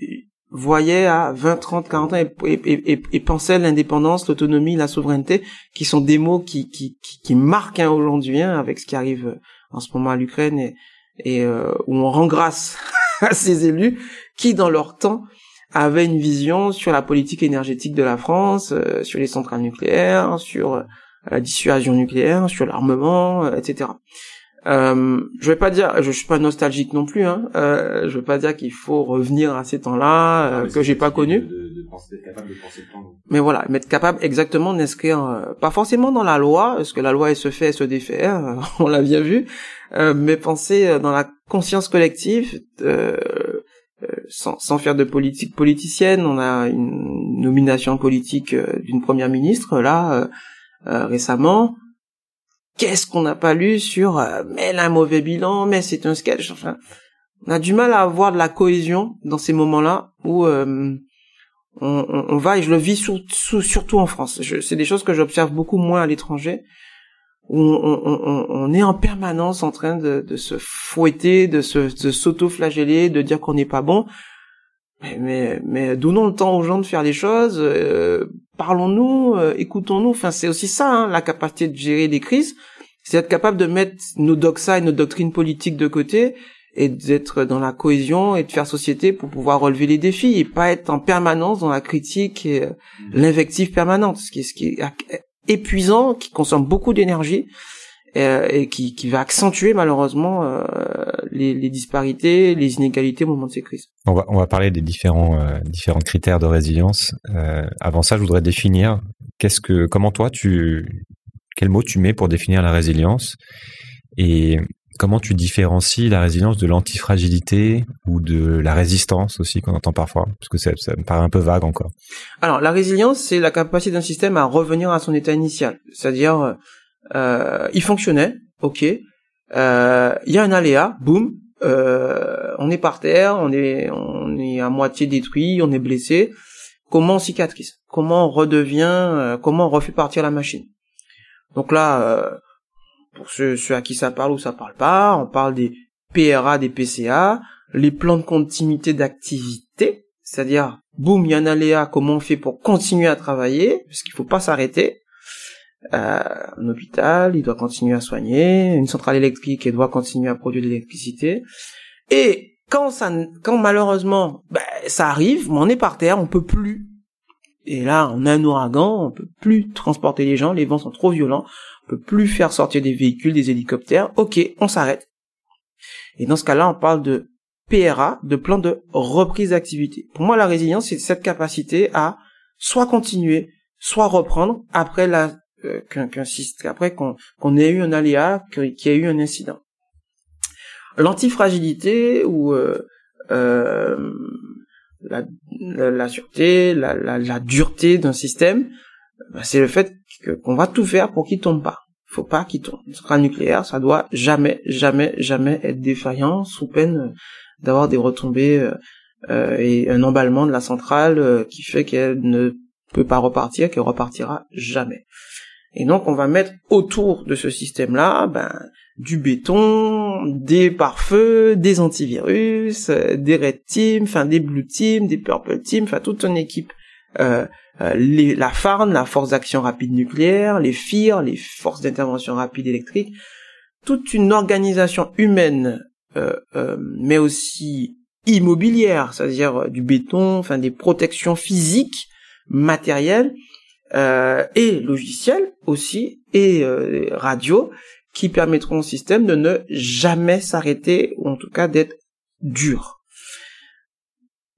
voyaient à 20, 30, 40 ans et, et, et, pensaient l'indépendance, l'autonomie, la souveraineté, qui sont des mots qui, qui, qui, marquent hein, aujourd'hui hein, avec ce qui arrive euh, en ce moment à l'Ukraine et, et euh, où on rend grâce à ces élus qui, dans leur temps, avaient une vision sur la politique énergétique de la France, euh, sur les centrales nucléaires, sur la dissuasion nucléaire, sur l'armement, etc. Euh, je vais pas dire, je suis pas nostalgique non plus. Hein. Euh, je vais pas dire qu'il faut revenir à ces temps-là euh, que j'ai pas connus. De, de, penser, capable de penser le temps. Mais voilà, être capable exactement d'inscrire, euh, pas forcément dans la loi, parce que la loi elle se fait, elle se défait, hein, on l'a bien vu, euh, mais penser dans la conscience collective, sans, sans faire de politique politicienne. On a une nomination politique d'une première ministre là récemment qu'est-ce qu'on n'a pas lu sur euh, mais elle un mauvais bilan, mais c'est un sketch. Enfin, on a du mal à avoir de la cohésion dans ces moments-là où euh, on, on, va et je le vis surtout en France. C'est des choses que j'observe beaucoup moins à l'étranger où on, on, est en permanence en train de, de se fouetter, de se de s'auto-flageller, de dire qu'on n'est pas bon. Mais, mais, mais, donnons le temps aux gens de faire des choses, euh, parlons-nous, euh, écoutons-nous. Enfin, c'est aussi ça, hein, la capacité de gérer des crises, c'est être capable de mettre nos doxa et nos doctrines politiques de côté et d'être dans la cohésion et de faire société pour pouvoir relever les défis et pas être en permanence dans la critique et euh, mmh. l'invective permanente, ce qui ce qui est épuisant, qui consomme beaucoup d'énergie euh, et qui, qui, va accentuer malheureusement euh, les, les, disparités, les inégalités au moment de ces crises. On va, on va parler des différents, euh, différents critères de résilience. avant ça, je voudrais définir qu'est-ce que, comment toi tu, quel mot tu mets pour définir la résilience et comment tu différencies la résilience de l'antifragilité ou de la résistance aussi qu'on entend parfois? Parce que ça, me paraît un peu vague encore. Alors, la résilience, c'est la capacité d'un système à revenir à son état initial. C'est-à-dire, euh, il fonctionnait, ok, euh, il y a un aléa, boum, euh, on est par terre, on est, on est à moitié détruit, on est blessé. Comment on cicatrise? Comment on redevient Comment on refait partir la machine? Donc là, pour ceux, ceux à qui ça parle ou ça parle pas, on parle des PRA, des PCA, les plans de continuité d'activité, c'est-à-dire, boum, il y a un aléa, comment on fait pour continuer à travailler, parce qu'il faut pas s'arrêter. Euh, un hôpital, il doit continuer à soigner, une centrale électrique, elle doit continuer à produire de l'électricité. Et quand ça, quand malheureusement, ben, ça arrive, on est par terre, on peut plus. Et là, on a un ouragan, on peut plus transporter les gens, les vents sont trop violents, on peut plus faire sortir des véhicules, des hélicoptères. Ok, on s'arrête. Et dans ce cas-là, on parle de PRA, de plan de reprise d'activité. Pour moi, la résilience, c'est cette capacité à soit continuer, soit reprendre après la euh, qu'un système, après qu'on qu'on ait eu un aléa, qu'il y ait eu un incident. L'antifragilité ou euh, euh, la, la, la, sûreté, la, la, dureté d'un système, bah, c'est le fait qu'on va tout faire pour qu'il tombe pas. Faut pas qu'il tombe. Une centrale nucléaire, ça doit jamais, jamais, jamais être défaillant sous peine d'avoir des retombées euh, euh, et un emballement de la centrale euh, qui fait qu'elle ne peut pas repartir, qu'elle repartira jamais. Et donc on va mettre autour de ce système-là ben, du béton, des pare-feux, des antivirus, euh, des red team, enfin des blue team, des purple team, enfin toute une équipe. Euh, euh, la FARN, la force d'action rapide nucléaire, les FIR, les forces d'intervention rapide électrique, toute une organisation humaine, euh, euh, mais aussi immobilière, c'est-à-dire du béton, enfin des protections physiques, matérielles et logicielles aussi, et radio, qui permettront au système de ne jamais s'arrêter, ou en tout cas d'être dur.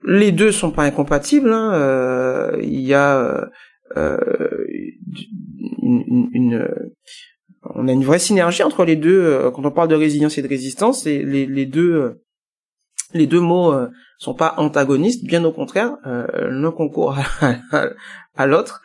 Les deux sont pas incompatibles. Hein. Euh, il y a euh, une, une, on a une vraie synergie entre les deux euh, quand on parle de résilience et de résistance. Les, les deux, les deux mots sont pas antagonistes, bien au contraire, l'un concourt à, à l'autre.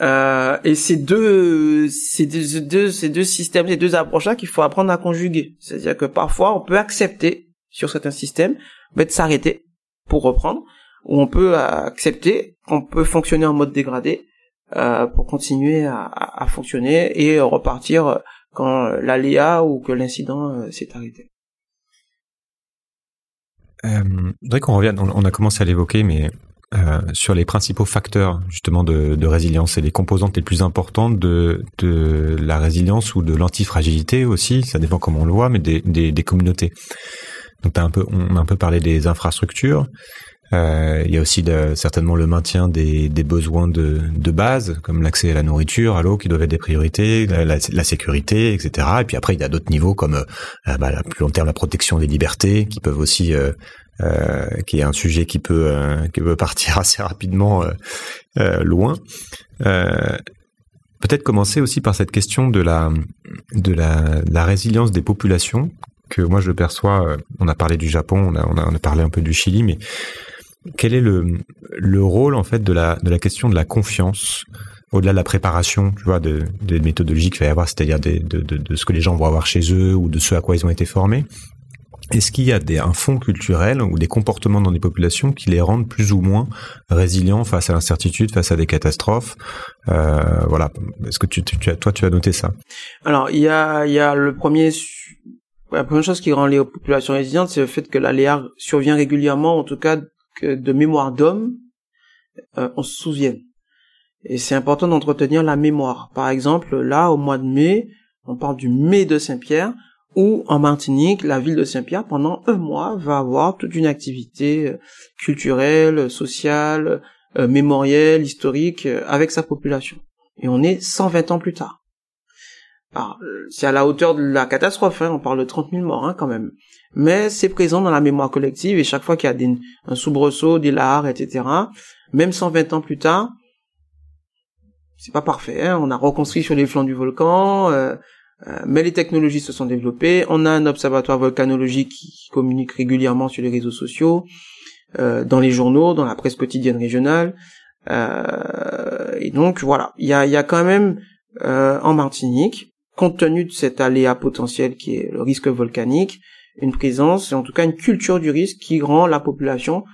Euh, et ces deux, ces deux, deux, ces deux systèmes, ces deux approches-là qu'il faut apprendre à conjuguer. C'est-à-dire que parfois, on peut accepter sur certains systèmes, mais de s'arrêter pour reprendre, ou on peut accepter qu'on peut fonctionner en mode dégradé euh, pour continuer à, fonctionner et repartir quand l'aléa ou que l'incident euh, s'est arrêté. Euh, qu'on revienne, on, a commencé à l'évoquer, mais sur les principaux facteurs justement de, résilience et les composantes les plus importantes de, la résilience ou de l'antifragilité aussi, ça dépend comment on le voit, mais des communautés. On a un peu parlé des infrastructures. Euh, il y a aussi certainement le maintien des, besoins de, base, comme l'accès à la nourriture, à l'eau, qui doivent être des priorités, la, sécurité, etc. Et puis après, il y a d'autres niveaux comme, euh, bah, à plus long terme, la protection des libertés, qui peuvent aussi euh, euh, qui est un sujet qui peut qui peut partir assez rapidement loin. Peut-être commencer aussi par cette question de la de la, résilience des populations que moi je perçois. On a parlé du Japon, on a, on a, parlé un peu du Chili, mais quel est le, le rôle en fait de la, de la question de la confiance au-delà de la préparation, tu vois, de, des méthodologies qu'il va y avoir, c'est-à-dire de, de, de, ce que les gens vont avoir chez eux ou de ce à quoi ils ont été formés, est-ce qu'il y a des, un fond culturel ou des comportements dans des populations qui les rendent plus ou moins résilients face à l'incertitude, face à des catastrophes? Euh, Voilà. Est-ce que tu, tu, toi, tu as noté ça? Alors, il y a, il y a le premier, la première chose qui rend les populations résilientes, c'est le fait que l'aléa survient régulièrement, en tout cas de mémoire d'homme, euh, on se souvienne. Et c'est important d'entretenir la mémoire. Par exemple, là, au mois de mai, on parle du mai de Saint-Pierre où en Martinique, la ville de Saint-Pierre, pendant un mois, va avoir toute une activité euh, culturelle, sociale, euh, mémorielle, historique, euh, avec sa population. Et on est 120 ans plus tard. C'est à la hauteur de la catastrophe, hein, on parle de 30 000 morts hein, quand même. Mais c'est présent dans la mémoire collective, et chaque fois qu'il y a des, un soubresaut, des lares, etc., même 120 ans plus tard, c'est pas parfait. Hein, on a reconstruit sur les flancs du volcan, Euh, mais les technologies se sont développées. On a un observatoire volcanologique qui communique régulièrement sur les réseaux sociaux, euh, dans les journaux, dans la presse quotidienne régionale. Euh, et donc voilà, il y a quand même en Martinique, compte tenu de cet aléa potentiel qui est le risque volcanique, une présence, et en tout cas une culture du risque qui rend la population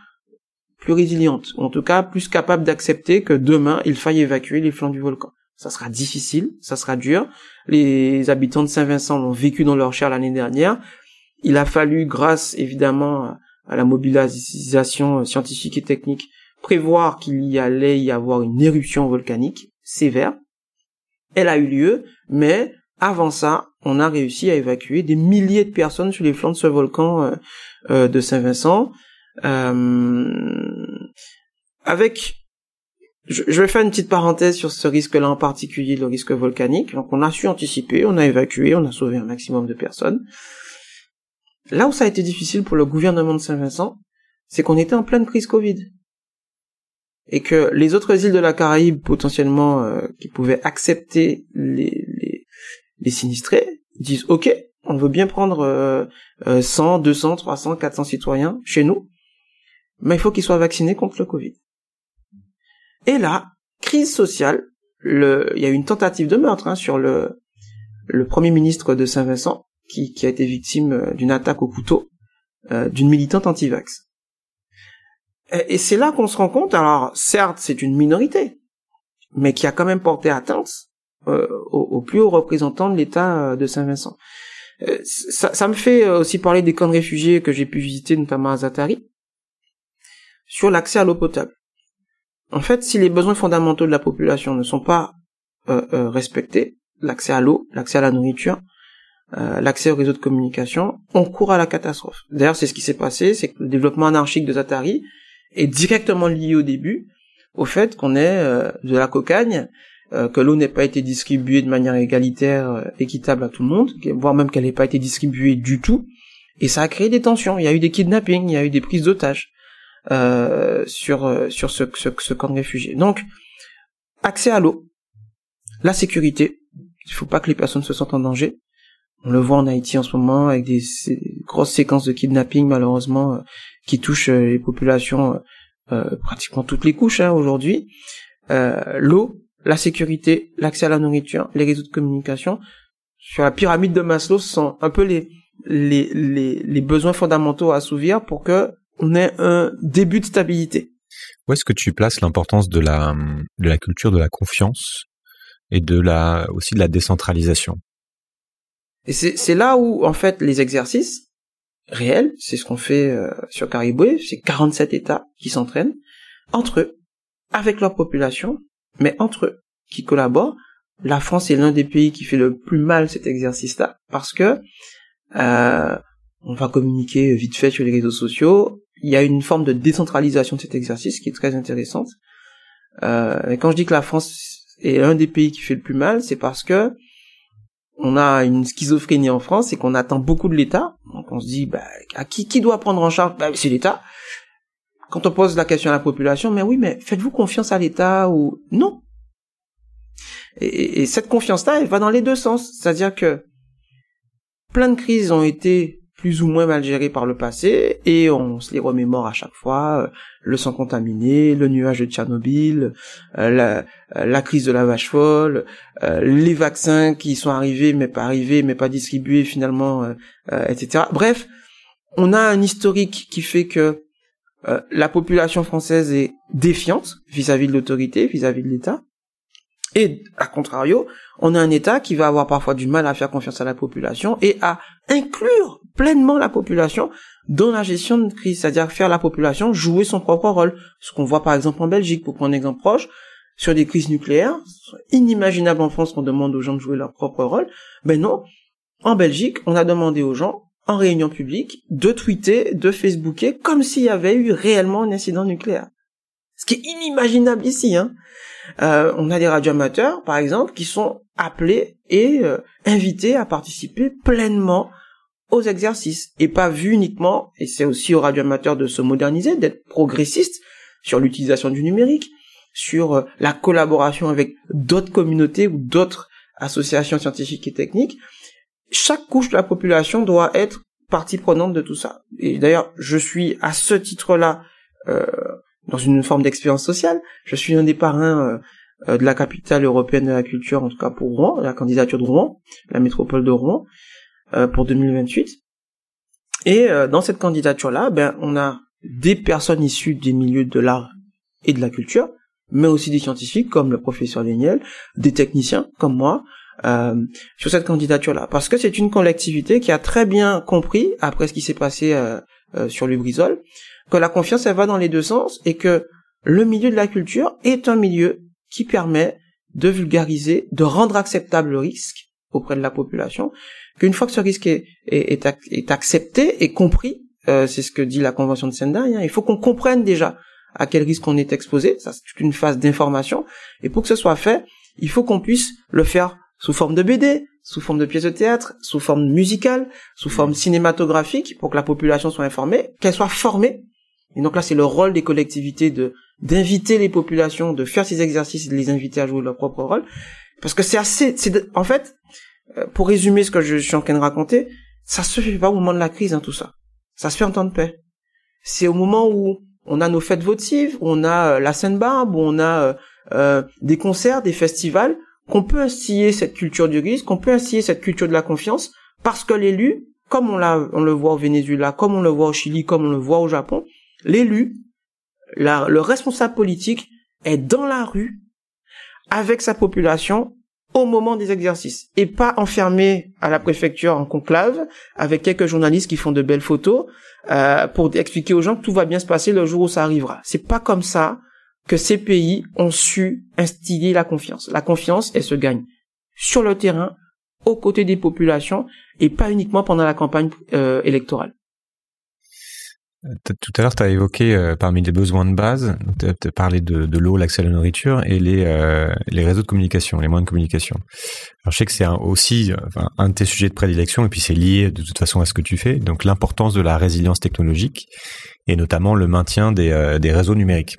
plus résiliente, en tout cas plus capable d'accepter que demain il faille évacuer les flancs du volcan. Ça sera difficile, ça sera dur. Les habitants de Saint-Vincent l'ont vécu dans leur chair l'année dernière. Il a fallu, grâce évidemment à la mobilisation scientifique et technique, prévoir qu'il y allait y avoir une éruption volcanique sévère. Elle a eu lieu, mais avant ça, on a réussi à évacuer des milliers de personnes sur les flancs de ce volcan euh, euh, de Saint-Vincent. Euh, avec je, vais faire une petite parenthèse sur ce risque-là en particulier, le risque volcanique. Donc on a su anticiper, on a évacué, on a sauvé un maximum de personnes. Là où ça a été difficile pour le gouvernement de Saint-Vincent, c'est qu'on était en pleine crise Covid. Et que les autres îles de la Caraïbe, potentiellement, euh, qui pouvaient accepter les, les, sinistrés, disent OK, on veut bien prendre euh, 100, 200, 300, 400 citoyens chez nous, mais il faut qu'ils soient vaccinés contre le Covid. Et là, crise sociale, le, il y a eu une tentative de meurtre hein, sur le, premier ministre de Saint-Vincent, qui, qui a été victime euh, d'une attaque au couteau euh, d'une militante anti-vax. Et, c'est là qu'on se rend compte, alors certes c'est une minorité, mais qui a quand même porté atteinte euh, au, plus haut représentant de l'État de Saint-Vincent. Ça, ça, me fait aussi parler des camps de réfugiés que j'ai pu visiter, notamment à Zatari, sur l'accès à l'eau potable. En fait, si les besoins fondamentaux de la population ne sont pas euh, euh, respectés, l'accès à l'eau, l'accès à la nourriture, euh, l'accès au réseau de communication, on court à la catastrophe. D'ailleurs, c'est ce qui s'est passé, c'est que le développement anarchique de Zatari est directement lié au début au fait qu'on ait de la cocagne, que l'eau n'ait pas été distribuée de manière égalitaire, équitable à tout le monde, voire même qu'elle n'ait pas été distribuée du tout, et ça a créé des tensions. Il y a eu des kidnappings, il y a eu des prises d'otages. Euh, sur euh, sur ce, ce, ce, camp de réfugiés. Donc, accès à l'eau, la sécurité. Il faut pas que les personnes se sentent en danger. On le voit en Haïti en ce moment avec des, grosses séquences de kidnapping malheureusement euh, qui touchent les populations pratiquement toutes les couches hein, aujourd'hui. l'eau, la sécurité, l'accès à la nourriture, les réseaux de communication. Sur la pyramide de Maslow, ce sont un peu les, les, les, les besoins fondamentaux à assouvir pour que on est un début de stabilité. Où est-ce que tu places l'importance de la, de la culture de la confiance et de la, aussi de la décentralisation? Et c'est là où, en fait, les exercices réels, c'est ce qu'on fait euh, sur Cariboué, c'est 47 États qui s'entraînent entre eux, avec leur population, mais entre eux, qui collaborent. La France est l'un des pays qui fait le plus mal cet exercice-là, parce que euh, on va communiquer vite fait sur les réseaux sociaux, il y a une forme de décentralisation de cet exercice qui est très intéressante. Euh, et quand je dis que la France est un des pays qui fait le plus mal, c'est parce que on a une schizophrénie en France et qu'on attend beaucoup de l'État. Donc on se dit, bah, à qui, qui doit prendre en charge? Bah, C'est l'État. Quand on pose la question à la population, mais oui, mais faites-vous confiance à l'État ou non et, et cette confiance-là, elle va dans les deux sens. C'est-à-dire que plein de crises ont été plus ou moins mal gérés par le passé et on se les remémore à chaque fois euh, le sang contaminé, le nuage de Tchernobyl, euh, euh, la, crise de la vache folle, les vaccins qui sont arrivés mais pas arrivés mais pas distribués finalement, etc. Bref, on a un historique qui fait que la population française est défiante vis-à-vis de l'autorité, vis-à-vis de l'État. Et, à contrario, on a un État qui va avoir parfois du mal à faire confiance à la population et à inclure pleinement la population dans la gestion de crise, c'est-à-dire faire la population jouer son propre rôle. Ce qu'on voit par exemple en Belgique, pour prendre un exemple proche, sur des crises nucléaires, inimaginable en France qu'on demande aux gens de jouer leur propre rôle. Ben non, en Belgique, on a demandé aux gens, en réunion publique, de tweeter, de facebooker, comme s'il y avait eu réellement un incident nucléaire. Ce qui est inimaginable ici, hein. Euh, on a des radioamateurs, par exemple, qui sont appelés et euh, invités à participer pleinement aux exercices et pas vu uniquement, et c'est aussi aux radioamateurs de se moderniser, d'être progressistes sur l'utilisation du numérique, sur euh, la collaboration avec d'autres communautés ou d'autres associations scientifiques et techniques. Chaque couche de la population doit être partie prenante de tout ça. Et d'ailleurs, je suis à ce titre-là euh, dans une forme d'expérience sociale. Je suis un des parrains euh, de la capitale européenne de la culture, en tout cas pour Rouen, la candidature de Rouen, la métropole de Rouen, euh, pour 2028. Et euh, dans cette candidature-là, ben, on a des personnes issues des milieux de l'art et de la culture, mais aussi des scientifiques comme le professeur Léniel, des techniciens comme moi, euh, sur cette candidature-là. Parce que c'est une collectivité qui a très bien compris, après ce qui s'est passé euh, euh, sur le Brisol, que la confiance, elle va dans les deux sens et que le milieu de la culture est un milieu qui permet de vulgariser, de rendre acceptable le risque auprès de la population, qu'une fois que ce risque est, est, est, accepté et compris, euh, c'est ce que dit la Convention de Sendai, hein, il faut qu'on comprenne déjà à quel risque on est exposé, ça c'est une phase d'information, et pour que ce soit fait, il faut qu'on puisse le faire sous forme de BD, sous forme de pièce de théâtre, sous forme musicale, sous forme cinématographique, pour que la population soit informée, qu'elle soit formée. Et donc là, c'est le rôle des collectivités de d'inviter les populations, de faire ces exercices et de les inviter à jouer leur propre rôle. Parce que c'est assez, c'est en fait, euh, pour résumer ce que je suis en train de raconter, ça se fait pas au moment de la crise, hein, tout ça. Ça se fait en temps de paix. C'est au moment où on a nos fêtes votives, où on a euh, la Sainte-Barbe, où on a euh, euh, des concerts, des festivals, qu'on peut instiller cette culture du risque, qu'on peut instiller cette culture de la confiance, parce que l'élu, comme on, l'a, on le voit au Venezuela, comme on le voit au Chili, comme on le voit au Japon, l'élu, le responsable politique est dans la rue avec sa population au moment des exercices et pas enfermé à la préfecture en conclave avec quelques journalistes qui font de belles photos euh, pour expliquer aux gens que tout va bien se passer le jour où ça arrivera. C'est pas comme ça que ces pays ont su instiller la confiance. La confiance, elle se gagne sur le terrain, aux côtés des populations et pas uniquement pendant la campagne euh, électorale. Tout à l'heure, tu as évoqué euh, parmi les besoins de base, tu as, parlé de, de l'eau, l'accès à la nourriture et les, euh, les réseaux de communication, les moyens de communication. Alors, je sais que c'est aussi enfin, un de tes sujets de prédilection et puis c'est lié de toute façon à ce que tu fais, donc l'importance de la résilience technologique et notamment le maintien des, euh, des réseaux numériques.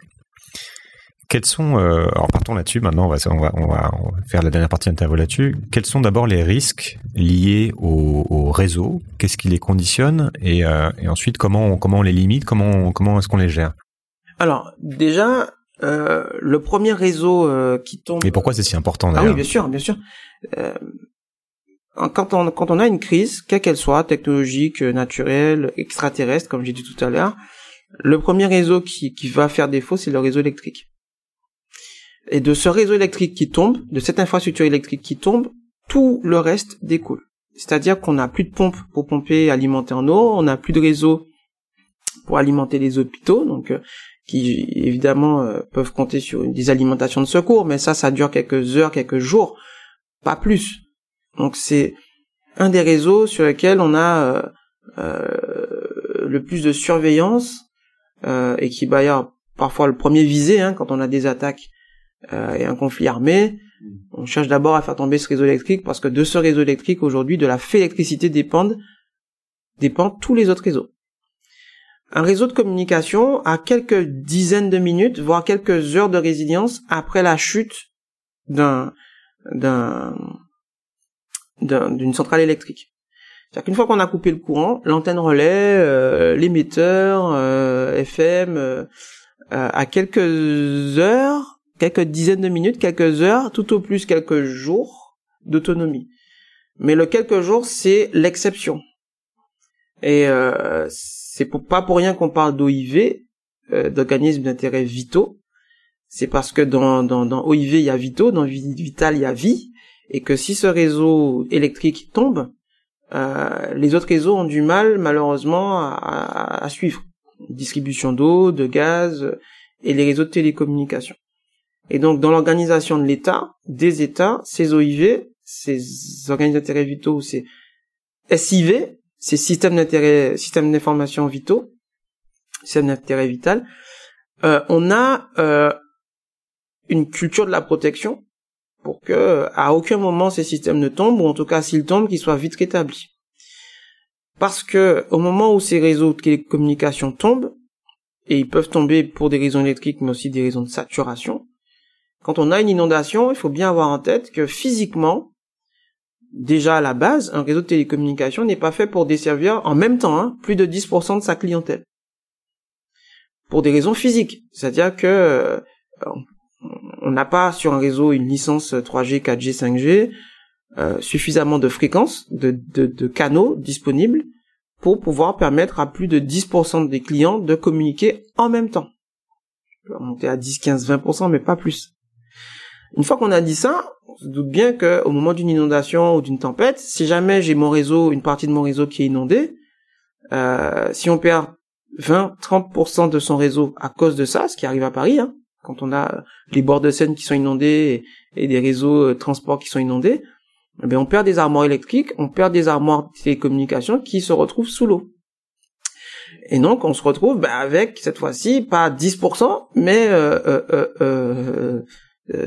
Quels sont, euh, alors partons là-dessus, maintenant on va, on, va, on, va, faire la dernière partie d'interview là-dessus. Quels sont d'abord les risques liés au, au réseau? Qu'est-ce qui les conditionne? Et, euh, et, ensuite comment on, comment on les limite? Comment, comment est-ce qu'on les gère? Alors déjà, euh, le premier réseau euh, qui tombe... Et pourquoi c'est si important d'ailleurs Ah oui, bien sûr, bien sûr. Euh, quand on, quand on a une crise, quelle qu'elle soit, technologique, naturelle, extraterrestre, comme j'ai dit tout à l'heure, le premier réseau qui, qui va faire défaut, c'est le réseau électrique. Et de ce réseau électrique qui tombe, de cette infrastructure électrique qui tombe, tout le reste découle. C'est-à-dire qu'on n'a plus de pompe pour pomper et alimenter en eau, on n'a plus de réseau pour alimenter les hôpitaux, donc euh, qui évidemment euh, peuvent compter sur des alimentations de secours, mais ça, ça dure quelques heures, quelques jours, pas plus. Donc c'est un des réseaux sur lesquels on a euh, le plus de surveillance et qui va y parfois le premier visé hein, quand on a des attaques euh, et un conflit armé, on cherche d'abord à faire tomber ce réseau électrique parce que de ce réseau électrique aujourd'hui, de la fait électricité dépendent dépendent tous les autres réseaux. Un réseau de communication a quelques dizaines de minutes, voire quelques heures de résilience après la chute d'un d'un d'une centrale électrique. C'est-à-dire qu'une fois qu'on a coupé le courant, l'antenne relais, euh, l'émetteur euh, FM, euh, à quelques heures quelques dizaines de minutes, quelques heures, tout au plus quelques jours d'autonomie. Mais le quelques jours, c'est l'exception. Et euh, c'est pas pour rien qu'on parle d'OIV, euh, d'organismes d'intérêt vitaux. C'est parce que dans, dans, dans OIV, il y a vitaux, dans Vital, il y a vie, et que si ce réseau électrique tombe, euh, les autres réseaux ont du mal, malheureusement, à, à suivre. Distribution d'eau, de gaz, et les réseaux de télécommunications. Et donc, dans l'organisation de l'État, des États, ces OIV, ces organismes d'intérêt vitaux, ces SIV, ces systèmes d'intérêt, systèmes d'information vitaux, systèmes d'intérêt vital, euh, on a euh, une culture de la protection pour que à aucun moment ces systèmes ne tombent, ou en tout cas s'ils tombent, qu'ils soient vite rétablis. Parce que au moment où ces réseaux de télécommunications tombent, et ils peuvent tomber pour des raisons électriques, mais aussi des raisons de saturation, quand on a une inondation, il faut bien avoir en tête que physiquement, déjà à la base, un réseau de télécommunications n'est pas fait pour desservir en même temps hein, plus de 10% de sa clientèle. Pour des raisons physiques. C'est-à-dire que euh, on n'a pas sur un réseau une licence 3G, 4G, 5G, euh, suffisamment de fréquences, de, de, canaux disponibles pour pouvoir permettre à plus de 10% des clients de communiquer en même temps. Je peux monter à 10, 15, 20%, mais pas plus. Une fois qu'on a dit ça, on se doute bien qu'au moment d'une inondation ou d'une tempête, si jamais j'ai mon réseau, une partie de mon réseau qui est inondée, euh, si on perd 20, 30% de son réseau à cause de ça, ce qui arrive à Paris, hein, quand on a les bords de Seine qui sont inondés et, des réseaux euh, transport qui sont inondés, eh on perd des armoires électriques, on perd des armoires de télécommunications qui se retrouvent sous l'eau. Et donc on se retrouve ben, avec cette fois-ci pas 10%, mais euh, euh, euh,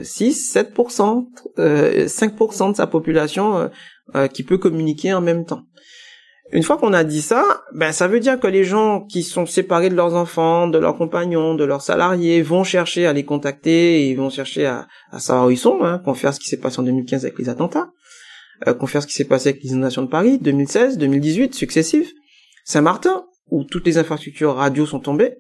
6, 7%, 5% de sa population euh, qui peut communiquer en même temps. Une fois qu'on a dit ça, ben ça veut dire que les gens qui sont séparés de leurs enfants, de leurs compagnons, de leurs salariés vont chercher à les contacter et vont chercher à, savoir où ils sont, hein, faire ce qui s'est passé en 2015 avec les attentats, euh, faire ce qui s'est passé avec les inondations de Paris, 2016, 2018, successifs, Saint-Martin, où toutes les infrastructures radio sont tombées,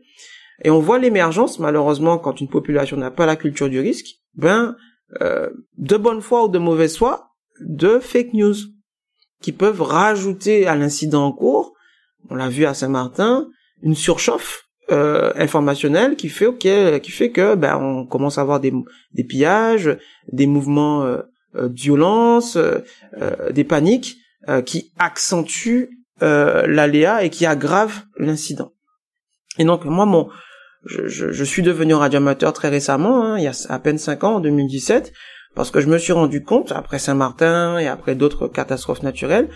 et on voit l'émergence, malheureusement, quand une population n'a pas la culture du risque, ben, euh, de bonne foi ou de mauvaise foi, de fake news qui peuvent rajouter à l'incident en cours, on l'a vu à Saint-Martin, une surchauffe euh, informationnelle qui fait ok, qui fait que ben on commence à avoir des, des pillages, des mouvements euh, euh de violence, euh, euh, des paniques qui accentuent l'aléa et qui aggravent l'incident. Et donc moi mon je, je, je, suis devenu radioamateur très récemment, hein, il y a à peine 5 ans, en 2017, parce que je me suis rendu compte, après Saint-Martin et après d'autres catastrophes naturelles,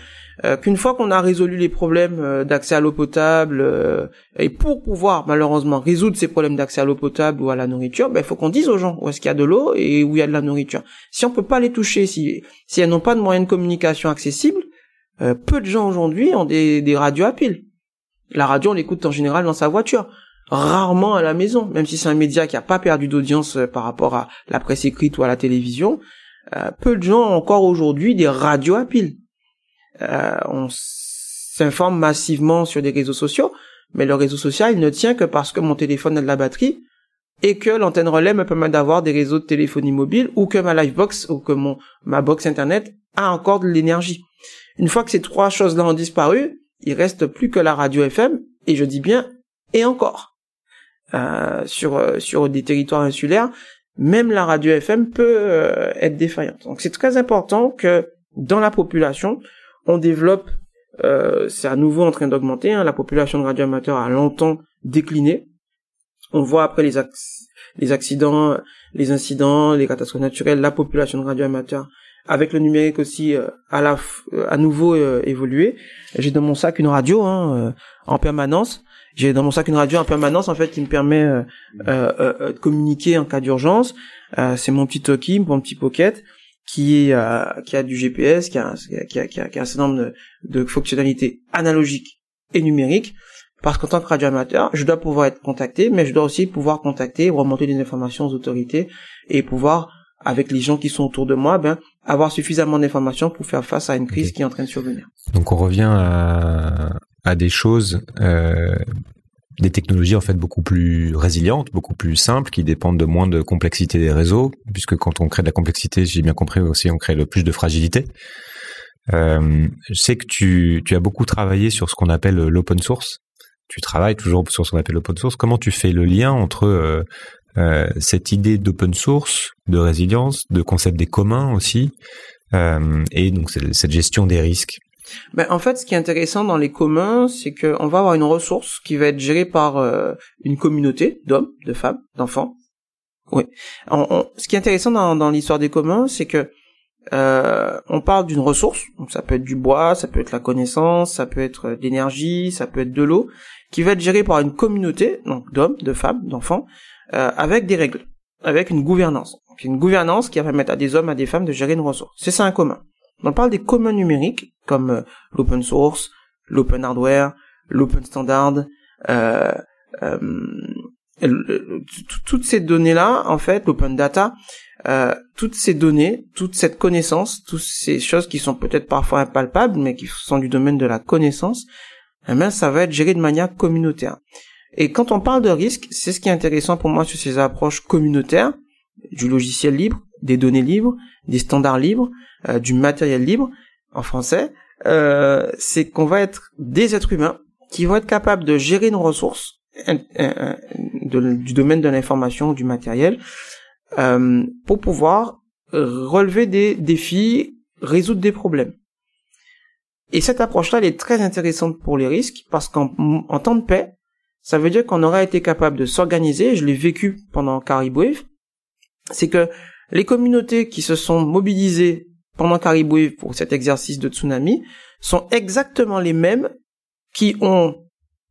euh, qu'une fois qu'on a résolu les problèmes euh, d'accès à l'eau potable, euh, et pour pouvoir malheureusement résoudre ces problèmes d'accès à l'eau potable ou à la nourriture, ben, il faut qu'on dise aux gens où est-ce qu'il y a de l'eau et où il y a de la nourriture. Si on peut pas les toucher, si, si elles n'ont pas de moyens de communication accessibles, peu de gens aujourd'hui ont des, des radios à pile. La radio, on l'écoute en général dans sa voiture rarement à la maison, même si c'est un média qui a pas perdu d'audience euh, par rapport à la presse écrite ou à la télévision. Euh, peu de gens ont encore aujourd'hui des radios à pile. Euh, on s'informe massivement sur des réseaux sociaux, mais le réseau social ne tient que parce que mon téléphone a de la batterie et que l'antenne relais me permet d'avoir des réseaux de téléphonie mobile ou que ma livebox ou que mon ma box internet a encore de l'énergie. Une fois que ces trois choses-là ont disparu, il reste plus que la radio FM et je dis bien et encore. Euh, sur euh, sur des territoires insulaires, même la radio FM peut euh, être défaillante. Donc c'est très important que dans la population, on développe, c'est à nouveau en train d'augmenter, hein, la population de radioamateurs a longtemps décliné. On voit après les, les accidents, les incidents, les catastrophes naturelles, la population de radioamateurs avec le numérique aussi à la à nouveau évolué. J'ai dans mon sac une radio hein, en permanence j'ai dans mon sac une radio en permanence en fait qui me permet euh, euh, euh, de communiquer en cas d'urgence. c'est mon petit Toki, mon petit Pocket qui est qui a du GPS, qui a qui a, qui a, qui a un certain nombre de, de, fonctionnalités analogiques et numériques. Parce qu'en tant que radio amateur, je dois pouvoir être contacté, mais je dois aussi pouvoir contacter, remonter des informations aux autorités et pouvoir, avec les gens qui sont autour de moi, ben, avoir suffisamment d'informations pour faire face à une crise qui est en train de survenir. Donc on revient à, à des choses, euh, des technologies en fait beaucoup plus résilientes, beaucoup plus simples, qui dépendent de moins de complexité des réseaux, puisque quand on crée de la complexité, j'ai bien compris aussi, on crée le plus de fragilité. Euh, je sais que tu, tu as beaucoup travaillé sur ce qu'on appelle l'open source. Tu travailles toujours sur ce qu'on appelle l'open source. Comment tu fais le lien entre euh, euh, cette idée d'open source, de résilience, de concept des communs aussi, euh, et donc cette gestion des risques? Ben, en fait, ce qui est intéressant dans les communs, c'est qu'on va avoir une ressource qui va être gérée par euh, une communauté d'hommes, de femmes, d'enfants. Oui. ce qui est intéressant dans, dans l'histoire des communs, c'est que euh, on parle d'une ressource, donc ça peut être du bois, ça peut être la connaissance, ça peut être de l'énergie, ça peut être de l'eau, qui va être gérée par une communauté, donc d'hommes, de femmes, d'enfants, euh, avec des règles, avec une gouvernance. Donc une gouvernance qui va permettre à des hommes, à des femmes de gérer une ressource. C'est ça un commun. On parle des communs numériques comme euh, l'open source, l'open hardware, l'open standard, euh, euh, toutes ces données-là, en fait, l'open data, toutes ces données, toute cette connaissance, toutes ces choses qui sont peut-être parfois impalpables, mais qui sont du domaine de la connaissance, eh bien, ça va être géré de manière communautaire. Et quand on parle de risque, c'est ce qui est intéressant pour moi sur ces approches communautaires, du logiciel libre, des données libres, des standards libres, euh, du matériel libre, en français, euh, c'est qu'on va être des êtres humains qui vont être capables de gérer nos ressources du domaine de l'information, du matériel, euh, pour pouvoir relever des défis, résoudre des problèmes. Et cette approche-là, elle est très intéressante pour les risques parce qu'en temps de paix, ça veut dire qu'on aura été capable de s'organiser. Je l'ai vécu pendant Caribou C'est que les communautés qui se sont mobilisées pendant Caribou pour cet exercice de tsunami sont exactement les mêmes qui ont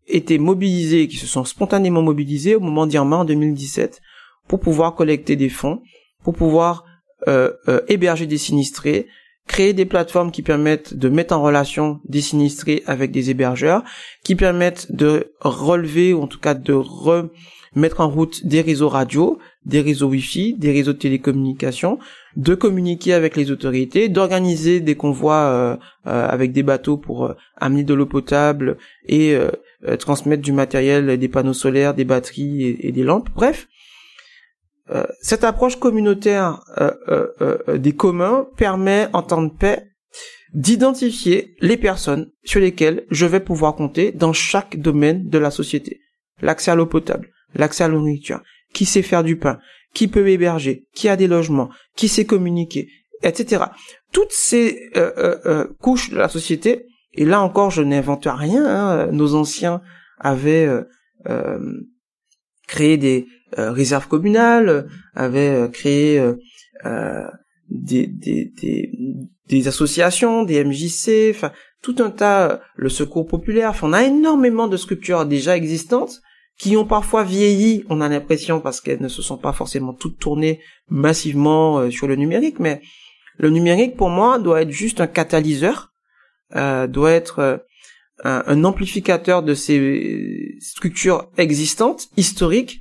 été mobilisées, qui se sont spontanément mobilisées au moment d'Irma en 2017 pour pouvoir collecter des fonds, pour pouvoir euh, euh, héberger des sinistrés, créer des plateformes qui permettent de mettre en relation des sinistrés avec des hébergeurs, qui permettent de relever ou en tout cas de remettre en route des réseaux radio, des réseaux Wi-Fi, des réseaux de télécommunications, de communiquer avec les autorités, d'organiser des convois euh, euh, avec des bateaux pour euh, amener de l'eau potable et transmettre du matériel, des panneaux solaires, des batteries et, et des lampes. Bref, euh, cette approche communautaire euh, euh, des communs permet en temps de paix d'identifier les personnes sur lesquelles je vais pouvoir compter dans chaque domaine de la société. L'accès à l'eau potable, l'accès à la nourriture, qui sait faire du pain, qui peut héberger, qui a des logements, qui sait communiquer, etc. Toutes ces couches de la société, et là encore je n'invente rien, hein, nos anciens avaient créé des, euh, réserve communale, avait euh, créé euh, des, associations, des MJC, tout un tas, le secours populaire. Enfin, on a énormément de structures déjà existantes qui ont parfois vieilli, on a l'impression, parce qu'elles ne se sont pas forcément toutes tournées massivement sur le numérique, mais le numérique, pour moi, doit être juste un catalyseur, euh, doit être un, un, amplificateur de ces structures existantes, historiques,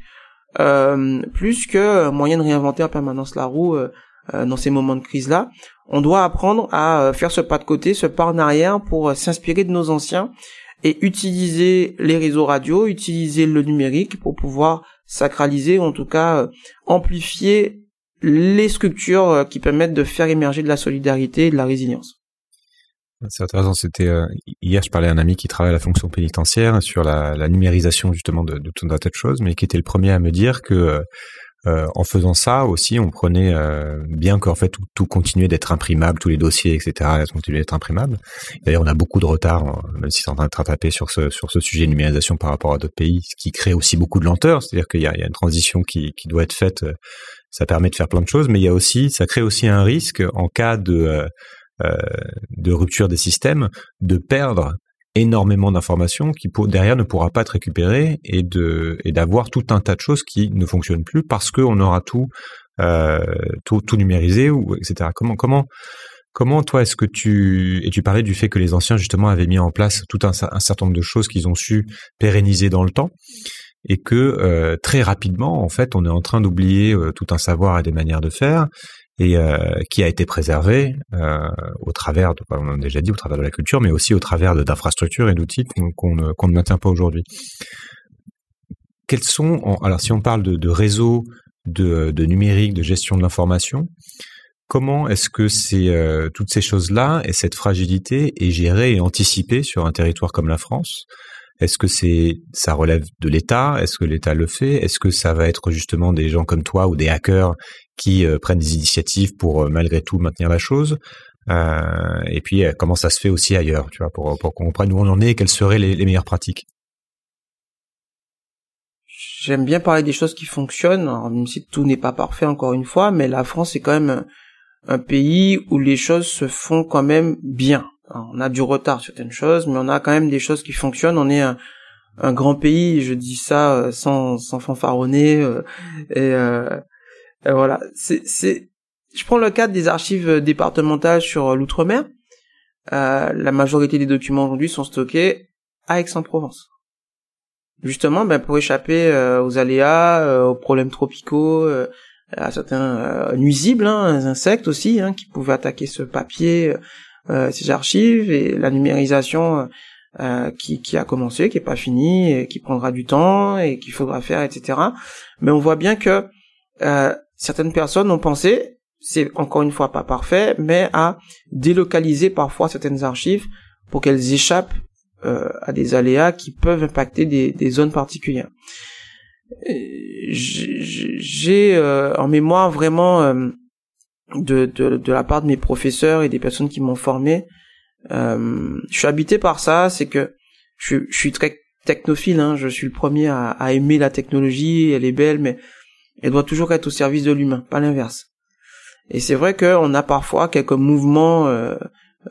euh, plus que moyen de réinventer en permanence la roue euh, euh, dans ces moments de crise-là. On doit apprendre à faire ce pas de côté, ce pas en arrière pour s'inspirer de nos anciens et utiliser les réseaux radio, utiliser le numérique pour pouvoir sacraliser, en tout cas amplifier les structures qui permettent de faire émerger de la solidarité et de la résilience. C'est intéressant. C'était euh, hier, je parlais à un ami qui travaille à la fonction pénitentiaire sur la, numérisation justement de, de, tout un tas de choses, mais qui était le premier à me dire que euh, euh en faisant ça aussi, on prenait euh, bien qu'en fait tout, tout continuait d'être imprimable, tous les dossiers, etc., continuaient d'être imprimables. D'ailleurs, on a beaucoup de retard, même si c'est en train de rattraper sur ce sur ce sujet de numérisation par rapport à d'autres pays, ce qui crée aussi beaucoup de lenteur. C'est-à-dire qu'il y y a une transition qui, qui doit être faite. Ça permet de faire plein de choses, mais il y a aussi, ça crée aussi un risque en cas de euh, de rupture des systèmes, de perdre énormément d'informations qui pour, derrière ne pourra pas être récupérées et de et d'avoir tout un tas de choses qui ne fonctionnent plus parce qu'on aura tout, euh, tout tout numérisé ou etc. Comment comment comment toi est-ce que tu et tu parlais du fait que les anciens justement avaient mis en place tout un, un certain nombre de choses qu'ils ont su pérenniser dans le temps et que euh, très rapidement en fait on est en train d'oublier euh, tout un savoir et des manières de faire et euh, qui a été préservé euh, au travers, de, on a déjà dit, au travers de la culture, mais aussi au travers d'infrastructures et d'outils qu'on ne, ne, maintient pas aujourd'hui. Quels sont, alors si on parle de, de réseau, de, numérique, de gestion de l'information, comment est-ce que euh, toutes ces choses-là et cette fragilité est gérée et anticipée sur un territoire comme la France? Est-ce que c'est ça relève de l'État? Est-ce que l'État le fait? Est-ce que ça va être justement des gens comme toi ou des hackers qui euh, prennent des initiatives pour euh, malgré tout maintenir la chose? Euh, Et puis comment ça se fait aussi ailleurs, tu vois, pour, pour qu'on comprenne où on en est et quelles seraient les, les meilleures pratiques? J'aime bien parler des choses qui fonctionnent, même si tout n'est pas parfait encore une fois, mais la France est quand même un pays où les choses se font quand même bien on a du retard sur certaines choses, mais on a quand même des choses qui fonctionnent. On est un, grand pays, je dis ça euh, sans, sans fanfaronner. Euh, euh, et, voilà. C'est, je prends le cadre des archives départementales sur l'outre-mer. la majorité des documents aujourd'hui sont stockés à Aix-en-Provence. Justement, ben pour échapper aux aléas, aux problèmes tropicaux, à certains nuisibles, hein, insectes aussi, hein, qui pouvaient attaquer ce papier, ces archives et la numérisation qui, qui a commencé, qui est pas finie, et qui prendra du temps et qu'il faudra faire, etc. Mais on voit bien que certaines personnes ont pensé, c'est encore une fois pas parfait, mais à délocaliser parfois certaines archives pour qu'elles échappent euh, à des aléas qui peuvent impacter des, des zones particulières. J'ai euh, en mémoire vraiment euh, de, de, de, la part de mes professeurs et des personnes qui m'ont formé, je suis habité par ça, c'est que je, je, suis très technophile, hein, je suis le premier à, à aimer la technologie, elle est belle, mais elle doit toujours être au service de l'humain, pas l'inverse. Et c'est vrai qu'on a parfois quelques mouvements, euh,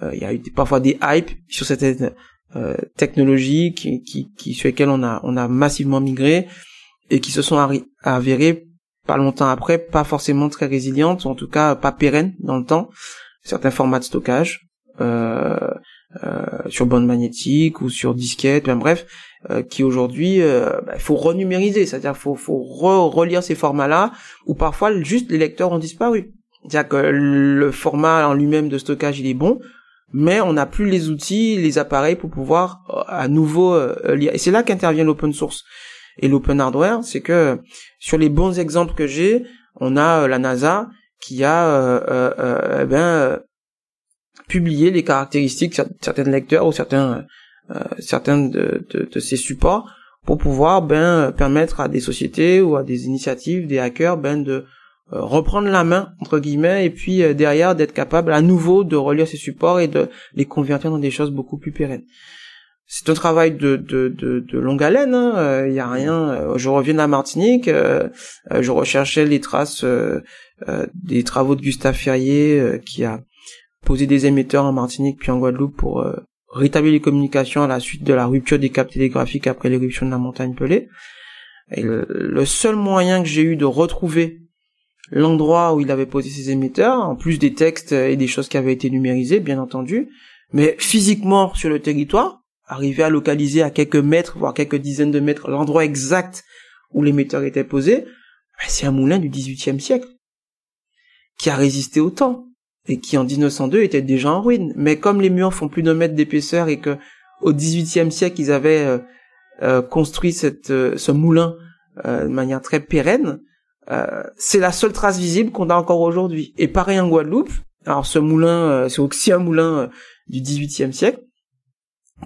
euh, il y a eu parfois des hypes sur certaines euh, technologies qui, qui, qui, sur lesquelles on a, on a massivement migré et qui se sont avérées pas longtemps après, pas forcément très résilientes, ou en tout cas pas pérennes dans le temps. Certains formats de stockage, euh, euh, sur bande magnétique ou sur disquette, ben bref, euh, qui aujourd'hui, euh, bah, faut renumériser, c'est-à-dire faut faut relire ces formats-là, ou parfois juste les lecteurs ont disparu. C'est-à-dire que le format en lui-même de stockage il est bon, mais on n'a plus les outils, les appareils pour pouvoir à nouveau lire. Et c'est là qu'intervient l'open source et l'open hardware, c'est que sur les bons exemples que j'ai, on a la NASA qui a euh, eh ben publier les caractéristiques de certains lecteurs ou certains euh, certains de, ces supports pour pouvoir ben permettre à des sociétés ou à des initiatives, des hackers ben de euh, reprendre la main entre guillemets et puis euh, derrière d'être capable à nouveau de relire ces supports et de les convertir dans des choses beaucoup plus pérennes. C'est un travail de, de, de, de longue haleine, il hein. y a rien. je reviens de la Martinique, je recherchais les traces des travaux de Gustave Ferrier qui a poser des émetteurs en Martinique puis en Guadeloupe pour euh, rétablir les communications à la suite de la rupture des câbles télégraphiques après l'éruption de la montagne Pelée. Et le, seul moyen que j'ai eu de retrouver l'endroit où il avait posé ses émetteurs, en plus des textes et des choses qui avaient été numérisées, bien entendu, mais physiquement sur le territoire, arriver à localiser à quelques mètres, voire quelques dizaines de mètres, l'endroit exact où l'émetteur était posé, ben, c'est un moulin du XVIIIe siècle, qui a résisté au temps et qui en 1902 était déjà en ruine. Mais comme les murs font plus d'un mètre d'épaisseur et que au XVIIIe siècle ils avaient euh, euh, construit euh, ce moulin de manière très pérenne, c'est la seule trace visible qu'on a encore aujourd'hui. Et pareil en Guadeloupe. Alors ce moulin, c'est aussi un moulin du XVIIIe siècle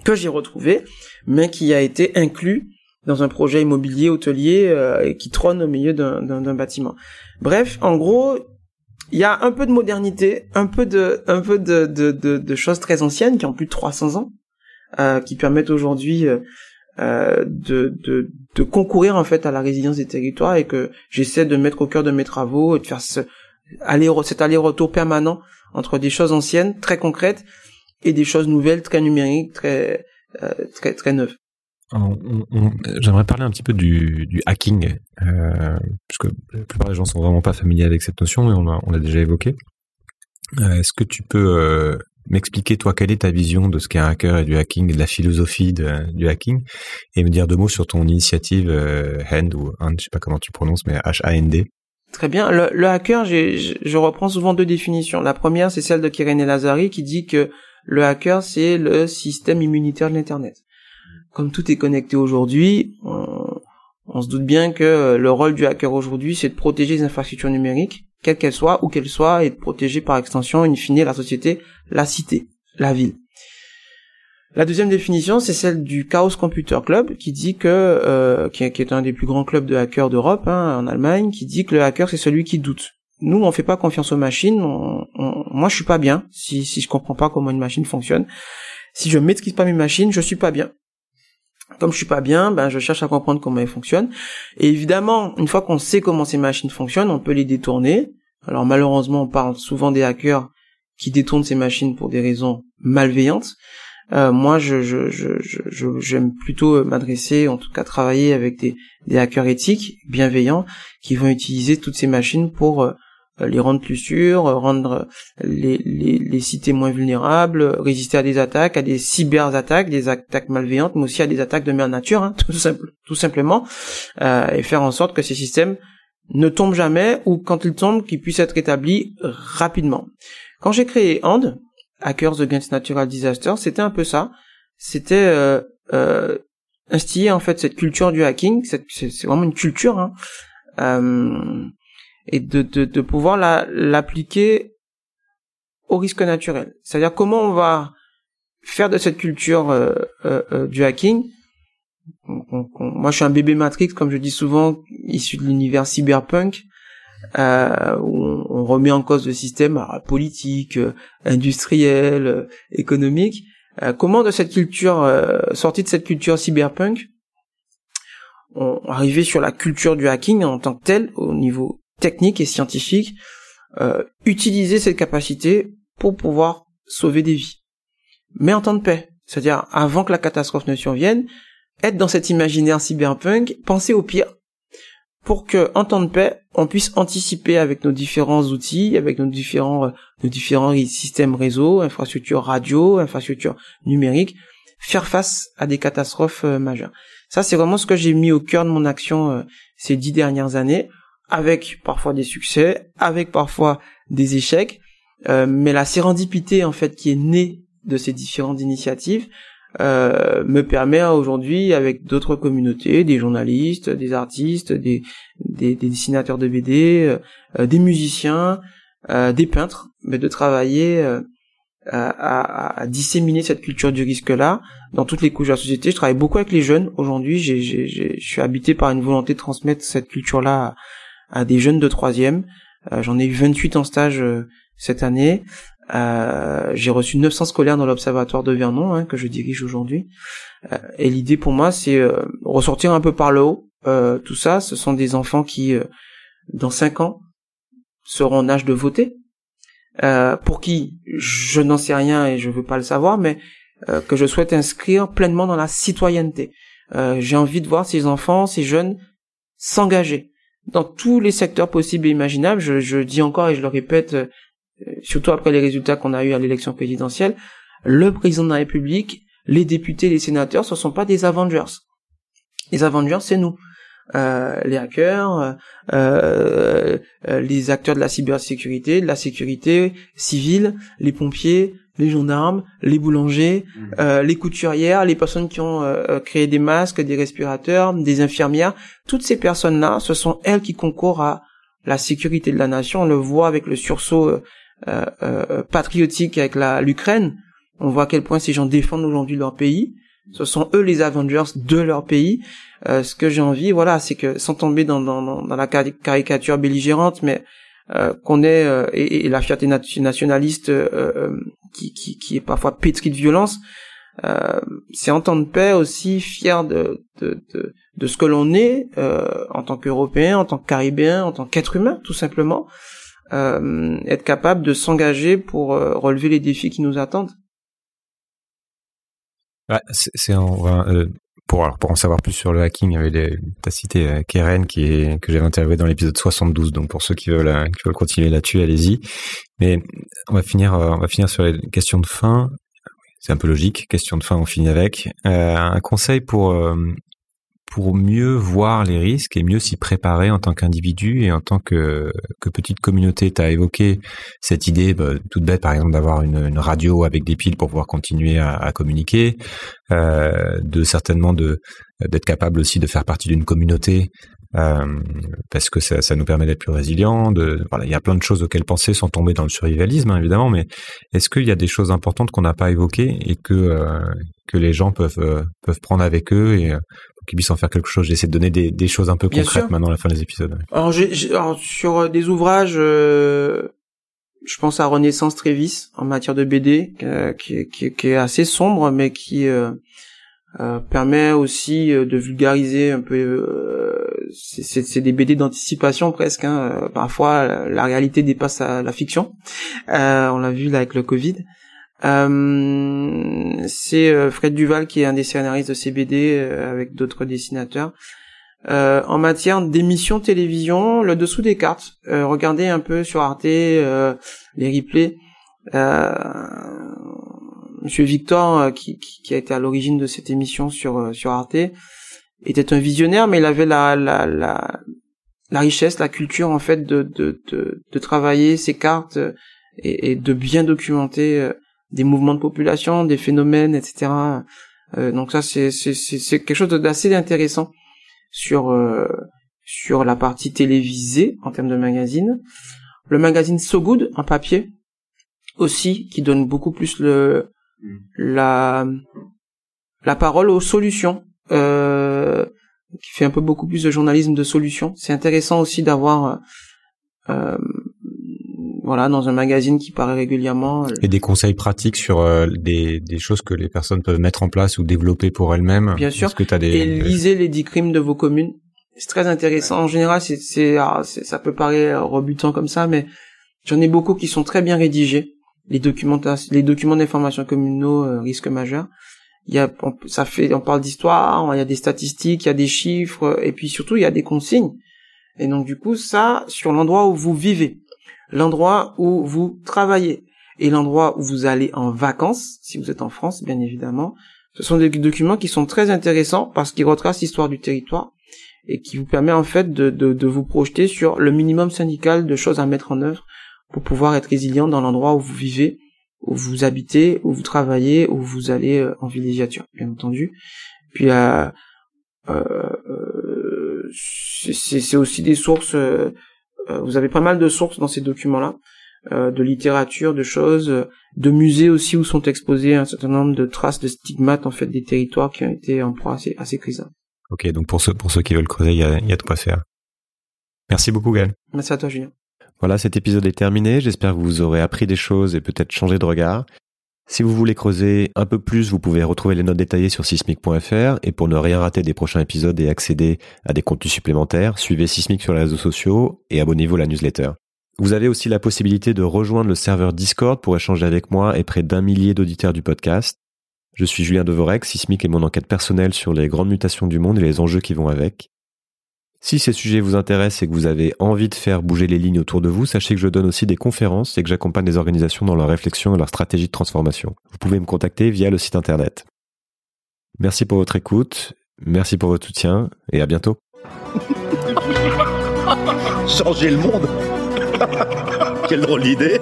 que j'ai retrouvé, mais qui a été inclus dans un projet immobilier hôtelier et qui trône au milieu d'un bâtiment. Bref, en gros, il y a un peu de modernité, un peu de, un peu de, de, de, choses très anciennes qui ont plus de 300 ans, euh, qui permettent aujourd'hui euh, euh, de, de, de concourir en fait à la résilience des territoires et que j'essaie de mettre au cœur de mes travaux et de faire ce, aller, cet aller-retour permanent entre des choses anciennes, très concrètes, et des choses nouvelles, très numériques, très, euh, très, très neuves. J'aimerais parler un petit peu du, du hacking, euh, puisque la plupart des gens sont vraiment pas familiers avec cette notion et on l'a déjà évoqué. Euh, Est-ce que tu peux m'expliquer toi quelle est ta vision de ce qu'est un hacker et du hacking, et de la philosophie de, du hacking, et me dire deux mots sur ton initiative Hand ou Hand, je sais pas comment tu prononces, mais H-A-N-D. Très bien. Le, le hacker, je reprends souvent deux définitions. La première, c'est celle de Keren Lazari qui dit que le hacker, c'est le système immunitaire de l'Internet comme tout est connecté aujourd'hui, on, se doute bien que euh, le rôle du hacker aujourd'hui, c'est de protéger les infrastructures numériques, quelles qu'elles soient, où qu'elles soient, et de protéger par extension, in fine, la société, la cité, la ville. La deuxième définition, c'est celle du Chaos Computer Club, qui dit que, euh, qui, est, un des plus grands clubs de hackers d'Europe, hein, en Allemagne, qui dit que le hacker c'est celui qui doute. Nous, on fait pas confiance aux machines. moi, je suis pas bien si si je comprends pas comment une machine fonctionne. Si je maîtrise pas mes machines, je suis pas bien comme je suis pas bien, ben je cherche à comprendre comment elles fonctionnent. Et évidemment, une fois qu'on sait comment ces machines fonctionnent, on peut les détourner. Alors malheureusement, on parle souvent des hackers qui détournent ces machines pour des raisons malveillantes. Euh, moi, je, je, je, j'aime plutôt m'adresser, en tout cas travailler avec des, des hackers éthiques, bienveillants, qui vont utiliser toutes ces machines pour euh, euh, les rendre plus sûrs, euh, rendre les, les, les cités moins vulnérables, résister à des attaques, à des cyberattaques, des attaques malveillantes, mais aussi à des attaques de mère nature, hein, tout, simple, tout simplement, euh, et faire en sorte que ces systèmes ne tombe jamais ou quand il tombe, qu'il puisse être rétabli rapidement. Quand j'ai créé And, Hackers Against Natural Disaster, c'était un peu ça. C'était euh, euh, instiller en fait cette culture du hacking. C'est vraiment une culture, hein, euh, et de, de, de pouvoir l'appliquer au risque naturel. C'est-à-dire comment on va faire de cette culture euh, euh, euh du hacking. moi, je suis un bébé Matrix, comme je dis souvent, issu de l'univers cyberpunk, euh, où on, remet en cause le système politique, industriel, économique. comment de cette culture, sortie de cette culture cyberpunk, on arriver sur la culture du hacking en tant que tel, au niveau technique et scientifique, utiliser cette capacité pour pouvoir sauver des vies. Mais en temps de paix. C'est-à-dire, avant que la catastrophe ne survienne, être dans cet imaginaire cyberpunk, penser au pire, pour que, en temps de paix, on puisse anticiper avec nos différents outils, avec nos différents, euh, nos différents systèmes réseau, infrastructures radio, infrastructures numériques, faire face à des catastrophes euh, majeures. Ça, c'est vraiment ce que j'ai mis au cœur de mon action euh, ces dix dernières années, avec parfois des succès, avec parfois des échecs, euh, mais la sérendipité en fait qui est née de ces différentes initiatives euh, me permet aujourd'hui avec d'autres communautés, des journalistes, des artistes, des, des, des dessinateurs de BD, euh, des musiciens, euh, des peintres, mais de travailler euh, à, à, disséminer cette culture du risque-là dans toutes les couches de la société. Je travaille beaucoup avec les jeunes aujourd'hui. Je suis habité par une volonté de transmettre cette culture-là à, des jeunes de troisième. J'en ai eu 28 en stage cette année. Euh, j'ai reçu 900 scolaires dans l'observatoire de Vernon hein, que je dirige aujourd'hui. Euh, et l'idée pour moi, c'est euh, ressortir un peu par le haut. Euh, tout ça, ce sont des enfants qui, euh, dans 5 ans, seront en âge de voter. pour qui je n'en sais rien et je veux pas le savoir, mais que je souhaite inscrire pleinement dans la citoyenneté. j'ai envie de voir ces enfants, ces jeunes s'engager dans tous les secteurs possibles et imaginables. Je, dis encore et je le répète euh, surtout après les résultats qu'on a eu à l'élection présidentielle, le président de la République, les députés, les sénateurs, ce sont pas des Avengers. Les Avengers, c'est nous. Euh, les hackers, euh, euh, les acteurs de la cybersécurité, de la sécurité civile, les pompiers, les gendarmes, les boulangers, mmh. euh, les couturières, les personnes qui ont créé des masques, des respirateurs, des infirmières. Toutes ces personnes-là, ce sont elles qui concourent à la sécurité de la nation. On le voit avec le sursaut euh, euh, patriotique avec la l'Ukraine, on voit à quel point ces gens défendent aujourd'hui leur pays. Ce sont eux les Avengers de leur pays. Euh, ce que j'ai envie, voilà, c'est que sans tomber dans, dans, dans la caricature belligérante, mais euh, qu'on ait et, et, la fierté nationaliste qui, qui, qui, est parfois pétrie de violence, c'est en temps de paix aussi fier de, de, de, de ce que l'on est en tant qu'Européen, en tant que Caribéen, en tant qu'être humain, tout simplement euh, être capable de s'engager pour euh, relever les défis qui nous attendent. Ouais, c'est euh, pour alors, pour en savoir plus sur le hacking, il y avait des, t'as cité euh, Keren qui est que j'avais interviewé dans l'épisode 72. Donc pour ceux qui veulent euh, qui veulent continuer là-dessus, allez-y. Mais on va finir on va finir sur les questions de fin. C'est un peu logique. Question de fin, on finit avec un conseil pour pour mieux voir les risques et mieux s'y préparer en tant qu'individu et en tant que, que petite communauté. Tu as évoqué cette idée bah, toute bête, par exemple, d'avoir une, une, radio avec des piles pour pouvoir continuer à, à communiquer, euh, de certainement de d'être capable aussi de faire partie d'une communauté euh, parce que ça, ça nous permet d'être plus résilients. De, voilà, il y a plein de choses auxquelles penser sans tomber dans le survivalisme, hein, évidemment. Mais est-ce qu'il y a des choses importantes qu'on n'a pas évoquées et que euh, que les gens peuvent euh, peuvent prendre avec eux et qu'ils puissent en faire quelque chose J'essaie de donner des, des choses un peu concrètes maintenant à la fin des épisodes. Alors, alors sur des ouvrages, je pense à Renaissance Trévis en matière de BD, qui, qui, qui, est assez sombre, mais qui euh, permet aussi euh, de vulgariser un peu. Euh, c'est des BD d'anticipation presque. Hein. Parfois, la, réalité dépasse la, fiction. on l'a vu là avec le Covid. C'est Fred Duval qui est un des scénaristes de ces BD avec d'autres dessinateurs. en matière d'émissions télévision, le dessous des cartes. regardez un peu sur Arte les replays. Monsieur Victor, euh, qui, qui, a été à l'origine de cette émission sur euh, sur Arte, était un visionnaire, mais il avait la la, la la richesse, la culture en fait de de de, de travailler ces cartes et, et de bien documenter des mouvements de population, des phénomènes, etc. donc ça c'est c'est c'est quelque chose d'assez intéressant sur sur la partie télévisée en termes de magazine. Le magazine So Good en papier aussi qui donne beaucoup plus le mm. la la parole aux solutions euh, qui fait un peu beaucoup plus de journalisme de solutions. C'est intéressant aussi d'avoir euh, voilà dans un magazine qui paraît régulièrement euh, et des conseils pratiques sur euh, des, des choses que les personnes peuvent mettre en place ou développer pour elles-mêmes. Bien sûr. Que as des... Et lisez les dix crimes de vos communes. C'est très intéressant. En général, c'est c'est ah, ça peut paraître rebutant comme ça, mais j'en ai beaucoup qui sont très bien rédigés. Les documents les documents d'information communaux euh, risques majeurs il y a ça fait on parle d'histoire il y a des statistiques il y a des chiffres et puis surtout il y a des consignes et donc du coup ça sur l'endroit où vous vivez l'endroit où vous travaillez et l'endroit où vous allez en vacances si vous êtes en France bien évidemment ce sont des documents qui sont très intéressants parce qu'ils retracent l'histoire du territoire et qui vous permet en fait de, de, vous projeter sur le minimum syndical de choses à mettre en œuvre pour pouvoir être résilient dans l'endroit où vous vivez où vous habitez, où vous travaillez, où vous allez euh, en villégiature, bien entendu. Puis euh, euh, c'est aussi des sources. Euh, euh, vous avez pas mal de sources dans ces documents-là, de littérature, de choses, de musées aussi où sont exposés un certain nombre de traces de stigmates en fait des territoires qui ont été en proie à ces, à ces crises. Ok, donc pour ceux pour ceux qui veulent creuser, il y a, y a de quoi faire. Merci beaucoup, Gaël. Merci à toi, Julien. Voilà, cet épisode est terminé. J'espère que vous aurez appris des choses et peut-être changé de regard. Si vous voulez creuser un peu plus, vous pouvez retrouver les notes détaillées sur sismic.fr et pour ne rien rater des prochains épisodes et accéder à des contenus supplémentaires, suivez Sismic sur les réseaux sociaux et abonnez-vous à la newsletter. Vous avez aussi la possibilité de rejoindre le serveur Discord pour échanger avec moi et près d'un millier d'auditeurs du podcast. Je suis Julien Devorec, Sismic est mon enquête personnelle sur les grandes mutations du monde et les enjeux qui vont avec. Si ces sujets vous intéressent et que vous avez envie de faire bouger les lignes autour de vous, sachez que je donne aussi des conférences et que j'accompagne les organisations dans leur réflexion et leur stratégie de transformation. Vous pouvez me contacter via le site internet. Merci pour votre écoute, merci pour votre soutien et à bientôt. Changer le monde Quelle drôle d'idée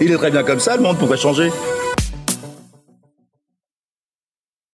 Il est très bien comme ça, le monde pourrait changer.